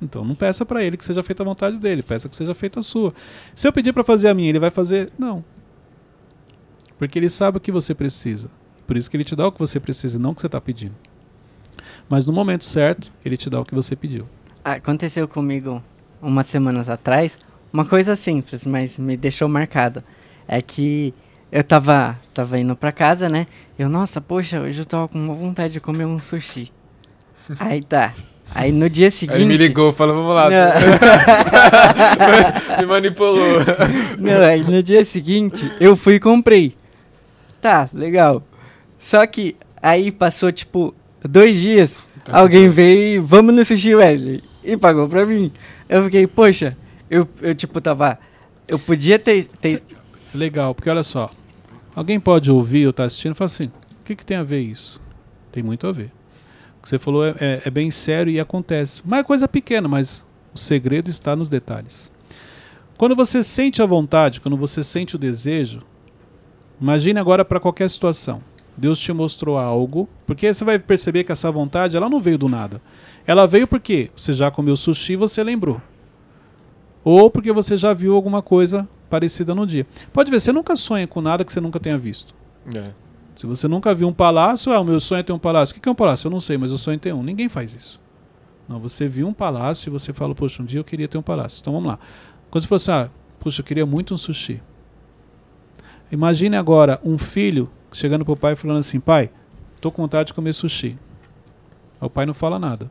Então não peça para ele que seja feita a vontade dele, peça que seja feita a sua. Se eu pedir para fazer a minha, ele vai fazer? Não. Porque ele sabe o que você precisa. Por isso que ele te dá o que você precisa, não o que você está pedindo. Mas no momento certo, ele te dá o que você pediu.
Aconteceu comigo umas semanas atrás, uma coisa simples, mas me deixou marcado. É que eu tava, tava indo pra casa, né? Eu, nossa, poxa, hoje eu tava com uma vontade de comer um sushi. Aí tá. Aí no dia seguinte.
Aí me ligou, falou, vamos lá. Me manipulou.
Não, aí no dia seguinte eu fui e comprei. Tá, legal. Só que aí passou tipo dois dias,
Tá
alguém veio e vamos sushi Wesley. E pagou pra mim. Eu fiquei, poxa, eu, eu tipo tava. Eu podia ter. ter
Legal, porque olha só. Alguém pode ouvir ou estar assistindo e falar assim: o que, que tem a ver isso? Tem muito a ver. O que você falou é, é- é bem sério e acontece. Mas é coisa pequena, mas o segredo está nos detalhes. Quando você sente a vontade, quando você sente o desejo, imagine agora para qualquer situação. Deus te mostrou algo, porque você vai perceber que essa vontade ela não veio do nada. Ela veio porque você já comeu sushi e você lembrou. Ou porque você já viu alguma coisa parecida no dia. Pode ver, você nunca sonha com nada que você nunca tenha visto.
É.
Se você nunca viu um palácio, ah, o meu sonho é ter um palácio. O que é um palácio? Eu não sei, mas eu sonho em ter um. Ninguém faz isso. Não, você viu um palácio e você fala, poxa, um dia eu queria ter um palácio. Então vamos lá. Quando você falou assim, ah, puxa, eu queria muito um sushi. Imagine agora um filho chegando pro pai e falando assim, pai, tô com vontade de comer sushi. O pai não fala nada.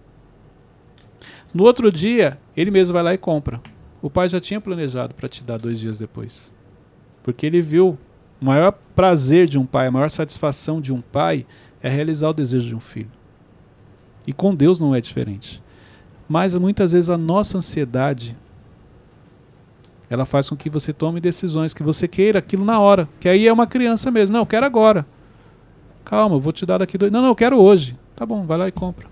No outro dia, ele mesmo vai lá e compra. O pai já tinha planejado para te dar dois dias depois. Porque ele viu o maior prazer de um pai, a maior satisfação de um pai é realizar o desejo de um filho. E com Deus não é diferente. Mas muitas vezes a nossa ansiedade ela faz com que você tome decisões que você queira aquilo na hora, que aí é uma criança mesmo. Não, eu quero agora. Calma, eu vou te dar daqui dois. Não, não, eu quero hoje. Tá bom, vai lá e compra.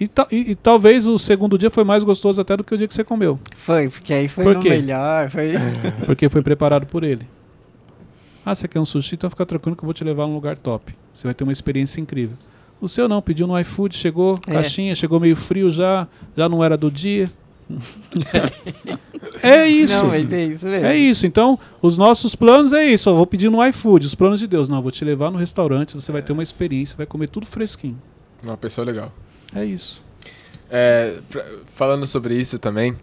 E, ta- e- e talvez o segundo dia foi mais gostoso até do que o dia que você comeu.
foi, porque aí foi
Por
melhor. Foi...
Porque foi preparado por ele. Ah, você quer um sushi? Então fica tranquilo que eu vou te levar num lugar top. Você vai ter uma experiência incrível. O seu não, pediu no iFood, chegou,
É.
caixinha, chegou meio frio já, já não era do dia. É isso.
Não, mas é isso mesmo.
É isso. Então, os nossos planos é isso. Eu vou pedir no iFood, os planos de Deus. Não, eu vou te levar no restaurante, você vai ter uma experiência, vai comer tudo fresquinho.
Uma pessoa legal.
É isso.
É, pra- falando sobre isso também,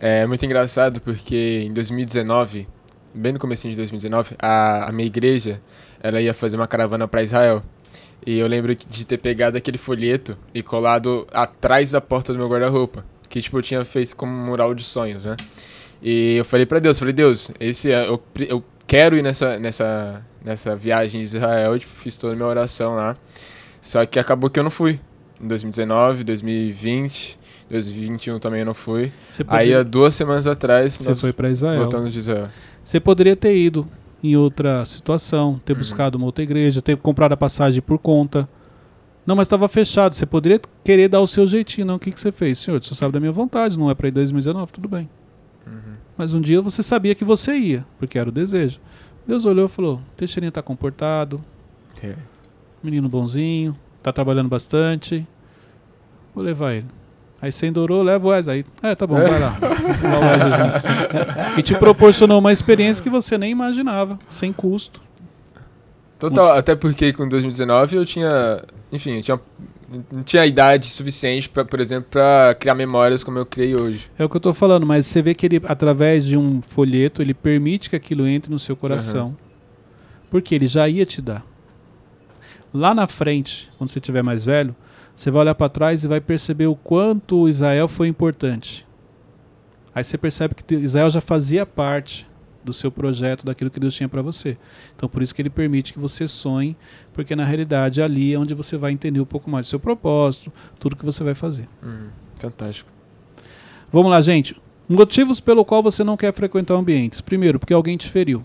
é muito engraçado porque em 2019, bem no começo de 2019, a, a minha igreja, ela ia fazer uma caravana para Israel. E eu lembro de ter pegado aquele folheto e colado atrás da porta do meu guarda-roupa, que tipo eu tinha feito como um mural de sonhos, né? E eu falei para Deus, falei: "Deus, esse é- eu, eu quero ir nessa nessa nessa viagem de Israel", e, tipo, fiz toda a minha oração lá. Só que acabou que eu não fui. Em 2019, 2020, 2021 também eu não fui. Aí há duas semanas atrás
você foi para Israel.
voltamos de Israel.
Você poderia ter ido em outra situação, ter
Uhum.
buscado uma outra igreja, ter comprado a passagem por conta. Não, mas estava fechado. Você poderia querer dar o seu jeitinho. Não, o que, que você fez? Senhor, você sabe da minha vontade, não é para ir em 2019, tudo bem.
Uhum.
Mas um dia você sabia que você ia, porque era o desejo. Deus olhou e falou: Teixeirinha tá comportado,
É.
menino bonzinho, tá trabalhando bastante. Vou levar ele. Aí você endorou, leva o Wesley. Aí, é, tá bom, vai lá. E te proporcionou uma experiência que você nem imaginava, sem custo.
Total, até porque com 2019 eu tinha, enfim, eu tinha não tinha idade suficiente para, por exemplo, para criar memórias como eu criei hoje.
É o que eu tô falando, mas você vê que ele, através de um folheto, ele permite que aquilo entre no seu coração. Porque ele já ia te dar. Lá na frente, quando você estiver mais velho, você vai olhar para trás e vai perceber o quanto Israel foi importante. Aí você percebe que Israel já fazia parte do seu projeto, daquilo que Deus tinha para você. Então por isso que ele permite que você sonhe, porque na realidade ali é onde você vai entender um pouco mais do seu propósito, tudo que você vai fazer.
Uhum. Fantástico.
Vamos lá, gente. Motivos pelo qual você não quer frequentar ambientes. Primeiro, porque alguém te feriu.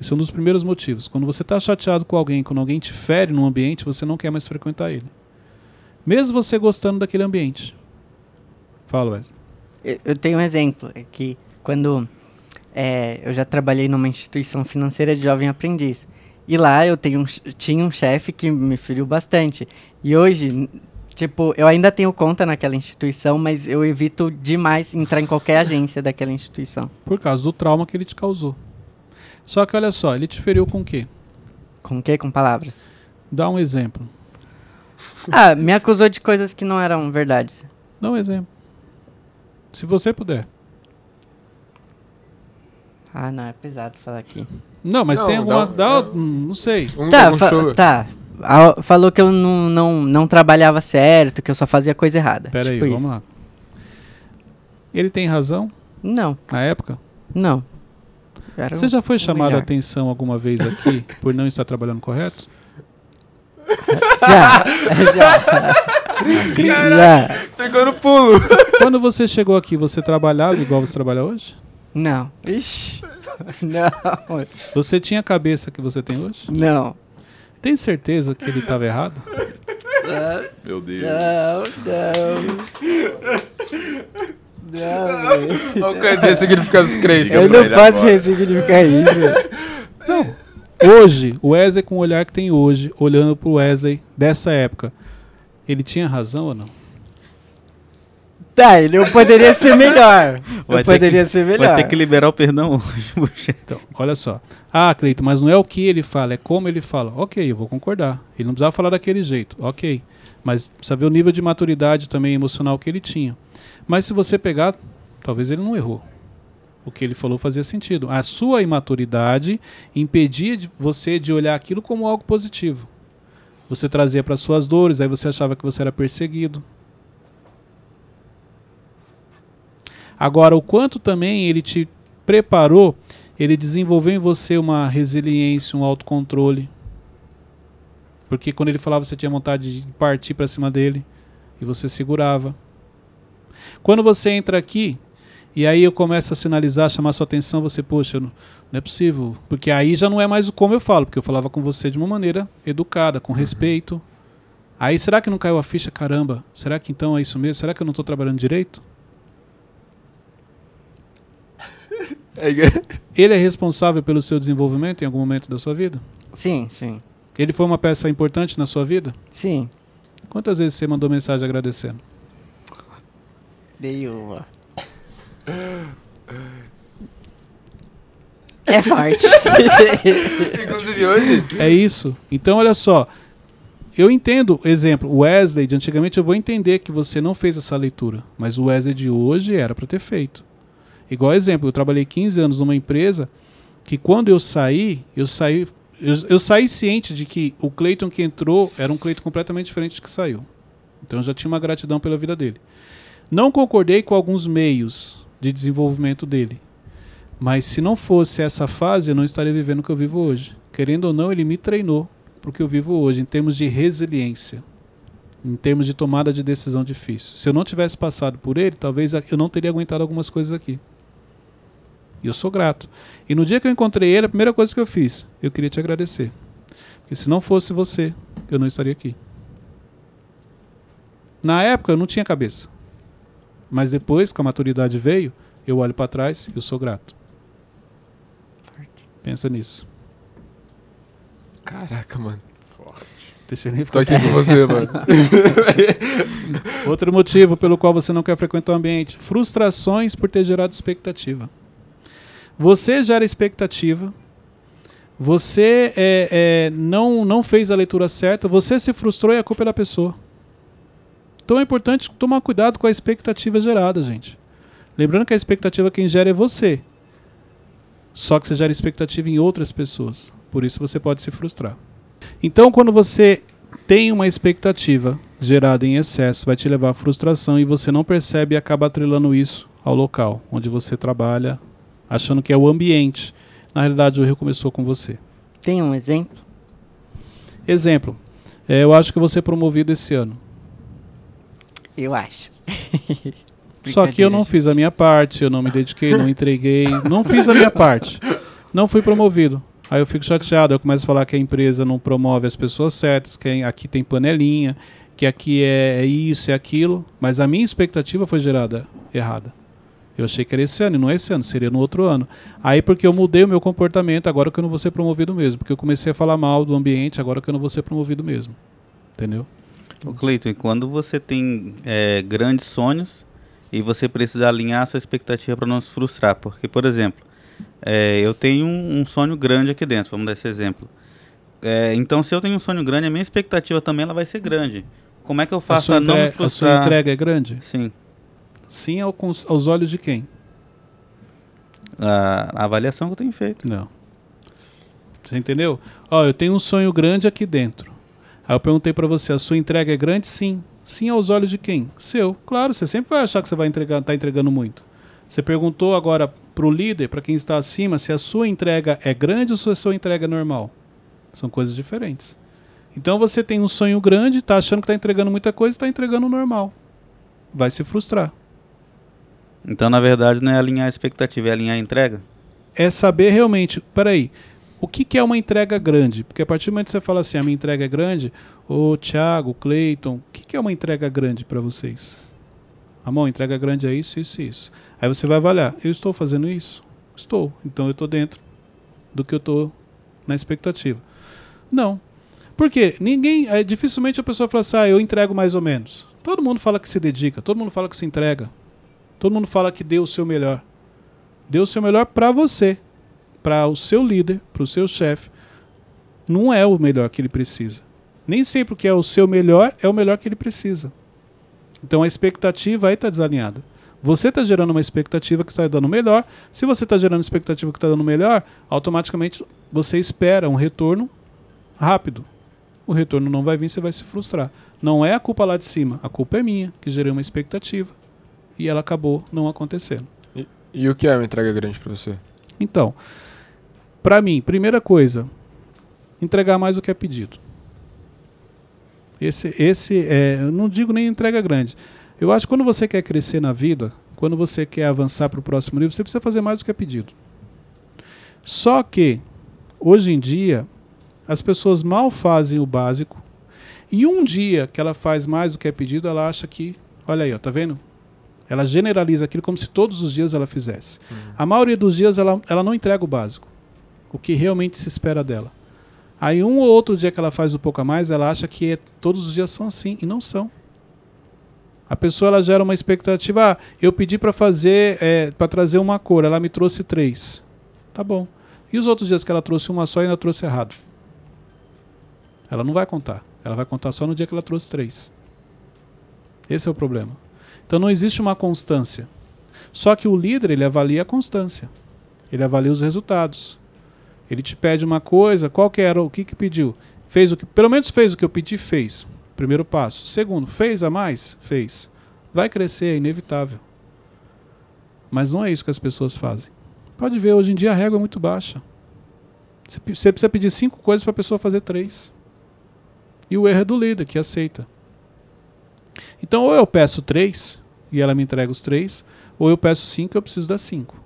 Esse é um dos primeiros motivos. Quando você está chateado com alguém, quando alguém te fere num ambiente, você não quer mais frequentar ele. Mesmo você gostando daquele ambiente. Fala, Wesley.
Eu, eu tenho um exemplo, é que quando é, eu já trabalhei numa instituição financeira de jovem aprendiz. E lá eu um tinha um chefe que me feriu bastante. E hoje, tipo, eu ainda tenho conta naquela instituição, mas eu evito demais entrar em qualquer agência daquela instituição.
Por causa do trauma que ele te causou. Só que olha só, ele te feriu com o quê?
Com o quê? Com palavras.
Dá um exemplo.
Ah, me acusou de coisas que não eram verdades.
Dá um exemplo. Se você puder.
Ah, não, é pesado falar aqui.
Não, mas
Não,
tem alguma.
dá um-
Dá,
é-
não sei.
Um,
tá,
algum
fa- tá. a- falou que eu não, não, não trabalhava certo, que eu só fazia coisa errada.
Pera aí,
tipo
vamos
isso.
lá. Ele tem razão
Não,
na época?
não. Era
Você já foi chamado a atenção alguma vez aqui por não estar trabalhando correto?
Já, já. já.
Pegou no pulo.
Quando você chegou aqui, você trabalhava igual você trabalha hoje?
Não. Ixi. Não,
Você tinha a cabeça que você tem hoje?
não.
Tem certeza que ele estava errado?
Meu Deus.
Não, não. Não, velho.
Olha o Cleiton significando os crentes.
Eu não
ele
posso ressignificar isso.
Hoje, o Wesley com o olhar que tem hoje, olhando pro Wesley dessa época, ele tinha razão ou não?
Tá, ele eu poderia ser melhor.
Vai
Eu
ter
poderia
que-
ser melhor.
Vai ter que liberar o perdão hoje.
Então, olha só. Ah, Cleito, mas não é o que ele fala, é como ele fala. Ok, eu vou concordar. Ele não precisava falar daquele jeito. Ok. Mas precisa ver o nível de maturidade também emocional que ele tinha. Mas se você pegar, talvez ele não errou. O que ele falou fazia sentido. A sua imaturidade impedia de você de olhar aquilo como algo positivo. Você trazia para suas dores, aí você achava que você era perseguido. Agora, o quanto também ele te preparou, ele desenvolveu em você uma resiliência, um autocontrole. Porque quando ele falava, você tinha vontade de partir para cima dele e você segurava. Quando você entra aqui e aí eu começo a sinalizar, chamar sua atenção, você, poxa, não, não é possível. Porque aí já não é mais o como eu falo, porque eu falava com você de uma maneira educada, com respeito. Aí será que não caiu a ficha? Caramba, será que então é isso mesmo? Será que eu não estou trabalhando direito? Ele é responsável pelo seu desenvolvimento em algum momento da sua vida?
Sim, sim.
Ele foi uma peça importante na sua vida?
Sim.
Quantas vezes você mandou mensagem agradecendo?
Dei uma. É forte.
Inclusive hoje.
É isso. Então, olha só. Eu entendo, exemplo, o Wesley de antigamente, eu vou entender que você não fez essa leitura. Mas o Wesley de hoje era para ter feito. Igual exemplo, eu trabalhei 15 anos numa empresa que quando eu saí, eu saí, eu, eu saí ciente de que o Cleiton que entrou era um Cleiton completamente diferente do que saiu. Então eu já tinha uma gratidão pela vida dele. Não concordei com alguns meios de desenvolvimento dele. Mas se não fosse essa fase, eu não estaria vivendo o que eu vivo hoje. Querendo ou não, ele me treinou para o que eu vivo hoje, em termos de resiliência, em termos de tomada de decisão difícil. Se eu não tivesse passado por ele, talvez eu não teria aguentado algumas coisas aqui. E eu sou grato. E no dia que eu encontrei ele, a primeira coisa que eu fiz, eu queria te agradecer. Porque se não fosse você, eu não estaria aqui. Na época eu não tinha cabeça. Mas depois, que a maturidade veio, eu olho para trás e eu sou grato. Pensa nisso.
Caraca, mano.
Deixa eu nem
Tô
ficar
aqui com você, mano.
Outro motivo pelo qual você não quer frequentar o ambiente: frustrações por ter gerado expectativa. Você gera expectativa, você é, é, não, não fez a leitura certa, você se frustrou e a culpa é da pessoa. Então é importante tomar cuidado com a expectativa gerada, gente. Lembrando que a expectativa quem gera é você. Só que você gera expectativa em outras pessoas. Por isso você pode se frustrar. Então, quando você tem uma expectativa gerada em excesso, vai te levar à frustração e você não percebe e acaba atrelando isso ao local onde você trabalha, achando que é o ambiente. Na realidade, o erro começou com você.
Tem um exemplo?
Exemplo, é, eu acho que vou ser promovido esse ano.
Eu acho.
Só que eu não fiz a minha parte, eu não me dediquei, não entreguei, não fiz a minha parte. Não fui promovido. Aí eu fico chateado, eu começo a falar que a empresa não promove as pessoas certas, que aqui tem panelinha, que aqui é isso, é aquilo, mas a minha expectativa foi gerada errada. Eu achei que era esse ano, e não é esse ano, seria no outro ano. Aí porque eu mudei o meu comportamento, agora que eu não vou ser promovido mesmo, porque eu comecei a falar mal do ambiente, agora que eu não vou ser promovido mesmo. Entendeu?
Ô Cleiton, e quando você tem é, grandes sonhos e você precisa alinhar a sua expectativa para não se frustrar, porque, por exemplo, é, eu tenho um, um sonho grande aqui dentro, vamos dar esse exemplo. É, então, se eu tenho um sonho grande, a minha expectativa também ela vai ser grande. Como é que eu
A
faço
sua,
a não me
entre- a sua
frustrar?
entrega é grande?
Sim,
Sim, ao cons- aos olhos de quem?
a, a avaliação que eu tenho feito.
Não. Você entendeu? Ó, eu tenho um sonho grande aqui dentro. Aí eu perguntei para você, a sua entrega é grande? Sim. Sim aos olhos de quem? Seu. Claro, você sempre vai achar que você vai entregar, tá entregando muito. Você perguntou agora para o líder, para quem está acima, se a sua entrega é grande ou se a sua entrega é normal. São coisas diferentes. Então você tem um sonho grande, está achando que está entregando muita coisa, está entregando normal. Vai se frustrar.
Então, na verdade, não é alinhar a expectativa, é alinhar a entrega?
É saber realmente, peraí, o que, que é uma entrega grande? Porque a partir do momento que você fala assim, a minha entrega é grande, ô Thiago, Cleiton, o que, que é uma entrega grande para vocês? Amor, entrega grande é isso, isso, isso. Aí você vai avaliar, eu estou fazendo isso? Estou. Então eu estou dentro do que eu estou na expectativa. Não. Por quê? Ninguém. É, dificilmente a pessoa fala assim, ah, eu entrego mais ou menos. Todo mundo fala que se dedica, todo mundo fala que se entrega. Todo mundo fala que deu o seu melhor. Deu o seu melhor para você, para o seu líder, para o seu chefe. Não é o melhor que ele precisa. Nem sempre o que é o seu melhor é o melhor que ele precisa. Então a expectativa aí está desalinhada. Você está gerando uma expectativa que está dando melhor. Se você está gerando expectativa que está dando melhor, automaticamente você espera um retorno rápido. O retorno não vai vir, você vai se frustrar. Não é a culpa lá de cima, a culpa é minha, que gerei uma expectativa e ela acabou não acontecendo.
E, e o que é uma entrega grande para você?
Então, para mim, primeira coisa, entregar mais do que é pedido. Esse, esse é, eu não digo nem entrega grande. Eu acho que quando você quer crescer na vida, quando você quer avançar para o próximo nível, você precisa fazer mais do que é pedido. Só que, hoje em dia, as pessoas mal fazem o básico. E um dia que ela faz mais do que é pedido, ela acha que, olha aí, ó, tá vendo? Ela generaliza aquilo como se todos os dias ela fizesse. Uhum. A maioria dos dias ela, ela não entrega o básico, o que realmente se espera dela. Aí um ou outro dia que ela faz um pouco a mais, ela acha que é, todos os dias são assim, e não são. A pessoa ela gera uma expectativa. Ah, eu pedi para fazer, é, para trazer uma cor, ela me trouxe três. Tá bom. E os outros dias que ela trouxe uma só e ainda trouxe errado? Ela não vai contar. Ela vai contar só no dia que ela trouxe três. Esse é o problema. Então não existe uma constância. Só que o líder ele avalia a constância. Ele avalia os resultados. Ele te pede uma coisa, qual que era, o que que pediu? Fez o que, pelo menos fez o que eu pedi, fez. Primeiro passo. Segundo, fez a mais? Fez. Vai crescer, é inevitável. Mas não é isso que as pessoas fazem. Pode ver, hoje em dia a régua é muito baixa. Você precisa pedir cinco coisas para a pessoa fazer três. E o erro é do líder, que aceita. Então, ou eu peço três e ela me entrega os três, ou eu peço cinco e eu preciso das cinco.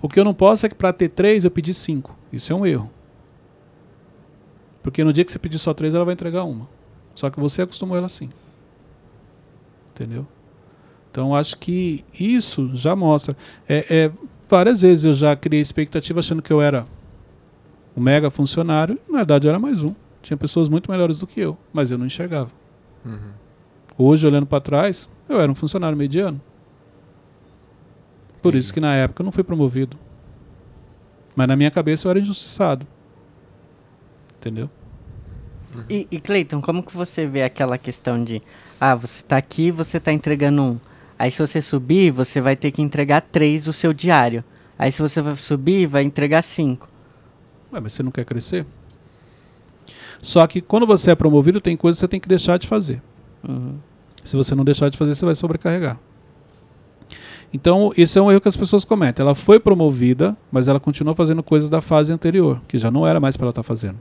O que eu não posso é que para ter três eu pedir cinco. Isso é um erro. Porque no dia que você pedir só três, ela vai entregar uma. Só que você acostumou ela assim. Entendeu? Então acho que isso já mostra. É, é, várias vezes eu já criei expectativa achando que eu era um mega funcionário. Na verdade, eu era mais um. Tinha pessoas muito melhores do que eu, mas eu não enxergava. Uhum. Hoje, olhando para trás, eu era um funcionário mediano. Por Sim. isso que na época eu não fui promovido. Mas na minha cabeça eu era injustiçado. Entendeu?
E, e Cleiton, como que você vê aquela questão de ah, você está aqui, você está entregando um. Aí se você subir, você vai ter que entregar três o seu diário. Aí se você vai subir, vai entregar cinco.
Ué, mas você não quer crescer? Só que quando você é promovido, tem coisas que você tem que deixar de fazer. Uhum. Se você não deixar de fazer, você vai sobrecarregar. Então, esse é um erro que as pessoas cometem. Ela foi promovida, mas ela continuou fazendo coisas da fase anterior, que já não era mais para ela estar tá fazendo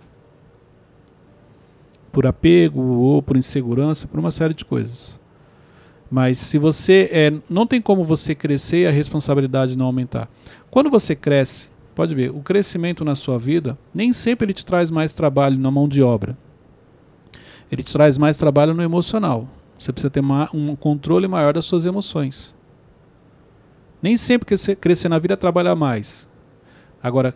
por apego ou por insegurança, por uma série de coisas. Mas se você é, não tem como você crescer e a responsabilidade não aumentar. Quando você cresce, pode ver, o crescimento na sua vida nem sempre ele te traz mais trabalho na mão de obra. Ele te traz mais trabalho no emocional. Você precisa ter um controle maior das suas emoções. Nem sempre você crescer na vida é trabalhar mais. Agora,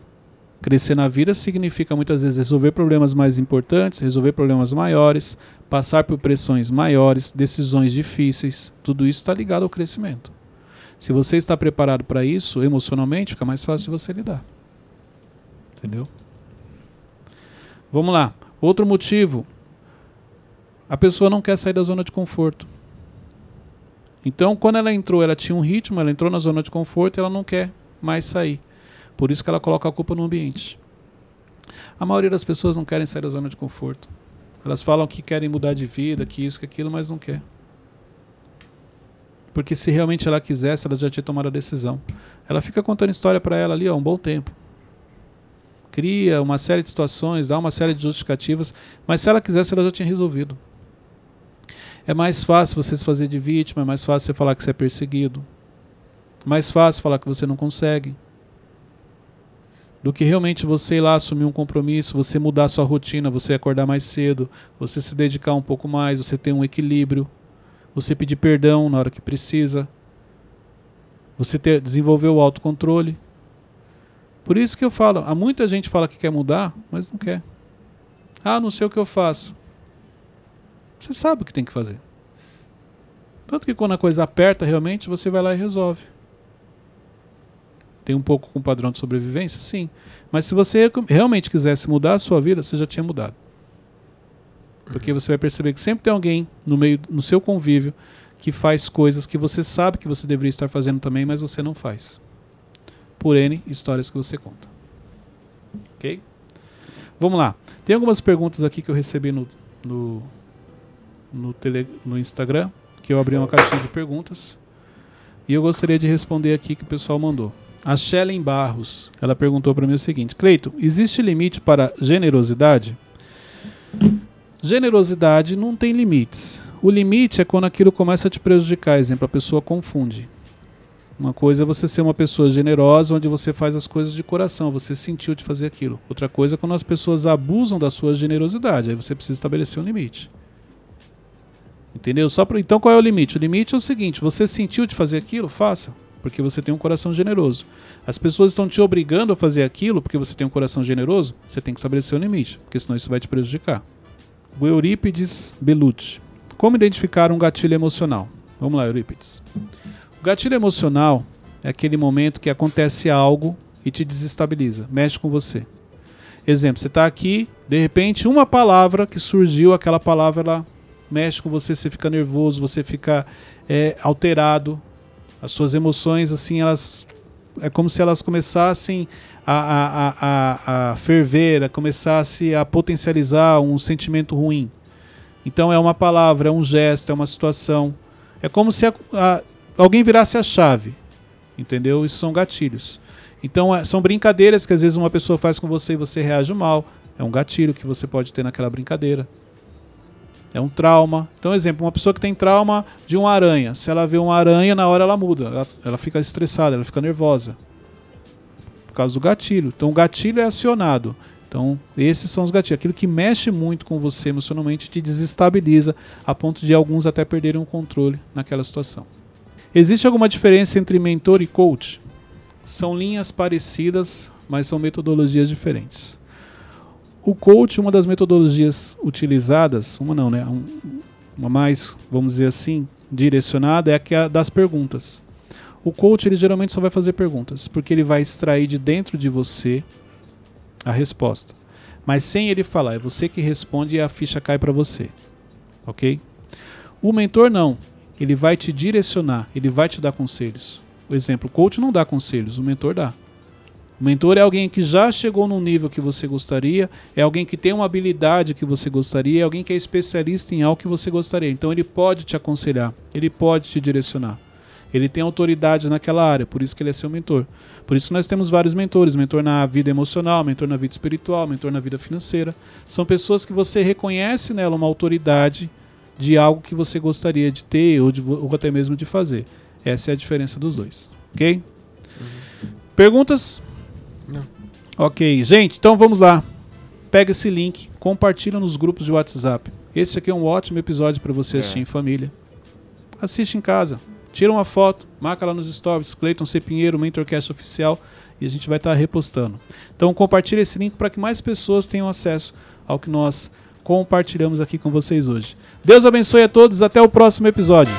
Crescer na vida significa muitas vezes resolver problemas mais importantes, resolver problemas maiores, passar por pressões maiores, decisões difíceis. Tudo isso está ligado ao crescimento. Se você está preparado para isso emocionalmente, fica mais fácil de você lidar. Entendeu? Vamos lá. Outro motivo. A pessoa não quer sair da zona de conforto. Então, quando ela entrou, ela tinha um ritmo, ela entrou na zona de conforto e ela não quer mais sair. Por isso que ela coloca a culpa no ambiente. A maioria das pessoas não querem sair da zona de conforto. Elas falam que querem mudar de vida, que isso, que aquilo, mas não quer. Porque se realmente ela quisesse, ela já tinha tomado a decisão. Ela fica contando história para ela ali há um bom tempo. Cria uma série de situações, dá uma série de justificativas, mas se ela quisesse, ela já tinha resolvido. É mais fácil você se fazer de vítima, é mais fácil você falar que você é perseguido. Mais fácil falar que você não consegue. Do que realmente você ir lá assumir um compromisso, você mudar sua rotina, você acordar mais cedo, você se dedicar um pouco mais, você ter um equilíbrio, você pedir perdão na hora que precisa, você ter, desenvolver o autocontrole. Por isso que eu falo, há muita gente fala que quer mudar, mas não quer. Ah, não sei o que eu faço. Você sabe o que tem que fazer. Tanto que quando a coisa aperta realmente, você vai lá e resolve. Tem um pouco com o padrão de sobrevivência? Sim. Mas se você realmente quisesse mudar a sua vida, você já tinha mudado. Porque você vai perceber que sempre tem alguém no meio no seu convívio que faz coisas que você sabe que você deveria estar fazendo também, mas você não faz. Por N histórias que você conta. Ok? Vamos lá. Tem algumas perguntas aqui que eu recebi no, no, no, tele, no Instagram, que eu abri uma caixinha de perguntas. E eu gostaria de responder aqui que o pessoal mandou. A Shellen Barros, ela perguntou para mim o seguinte: Cleito, existe limite para generosidade? Generosidade não tem limites. O limite é quando aquilo começa a te prejudicar. Exemplo, a pessoa confunde. Uma coisa é você ser uma pessoa generosa, onde você faz as coisas de coração, você sentiu de fazer aquilo. Outra coisa é quando as pessoas abusam da sua generosidade. Aí você precisa estabelecer um limite. Entendeu? Só pra... Então qual é o limite? O limite é o seguinte: você sentiu de fazer aquilo, faça porque você tem um coração generoso. As pessoas estão te obrigando a fazer aquilo porque você tem um coração generoso, você tem que estabelecer um limite, porque senão isso vai te prejudicar. O Eurípides Belucci. Como identificar um gatilho emocional? Vamos lá, Eurípides. O gatilho emocional é aquele momento que acontece algo e te desestabiliza, mexe com você. Exemplo, você está aqui, de repente, uma palavra que surgiu, aquela palavra ela mexe com você, você fica nervoso, você fica é, alterado, as suas emoções, assim, elas é como se elas começassem a, a, a, a ferver, a começasse a potencializar um sentimento ruim. Então é uma palavra, é um gesto, é uma situação. É como se a, alguém virasse a chave. Entendeu? Isso são gatilhos. Então é, são brincadeiras que às vezes uma pessoa faz com você e você reage mal. É um gatilho que você pode ter naquela brincadeira. É um trauma. Então, exemplo, uma pessoa que tem trauma de uma aranha. Se ela vê uma aranha, na hora ela muda. Ela, ela fica estressada, ela fica nervosa. Por causa do gatilho. Então, o gatilho é acionado. Então, esses são os gatilhos. Aquilo que mexe muito com você emocionalmente te desestabiliza, a ponto de alguns até perderem o controle naquela situação. Existe alguma diferença entre mentor e coach? São linhas parecidas, mas são metodologias diferentes. O coach, uma das metodologias utilizadas, uma não, né? uma mais, vamos dizer assim, direcionada, é a das perguntas. O coach, ele geralmente só vai fazer perguntas, porque ele vai extrair de dentro de você a resposta. Mas sem ele falar, é você que responde e a ficha cai para você. Ok? O mentor não. Ele vai te direcionar, ele vai te dar conselhos. Por exemplo, o coach não dá conselhos, o mentor dá. O mentor é alguém que já chegou num nível que você gostaria, é alguém que tem uma habilidade que você gostaria, é alguém que é especialista em algo que você gostaria. Então ele pode te aconselhar, ele pode te direcionar. Ele tem autoridade naquela área, por isso que ele é seu mentor. Por isso nós temos vários mentores, mentor na vida emocional, mentor na vida espiritual, mentor na vida financeira. São pessoas que você reconhece nela uma autoridade de algo que você gostaria de ter ou, de, ou até mesmo de fazer. Essa é a diferença dos dois, ok? Uhum. Perguntas? Ok, gente, então vamos lá. Pega esse link, compartilha nos grupos de WhatsApp. Esse aqui é um ótimo episódio para você é. assistir em família. Assiste em casa. Tira uma foto, marca lá nos stories, Cleiton C. Pinheiro, Mentorcast Oficial, e a gente vai estar tá repostando. Então compartilha esse link para que mais pessoas tenham acesso ao que nós compartilhamos aqui com vocês hoje. Deus abençoe a todos, até o próximo episódio.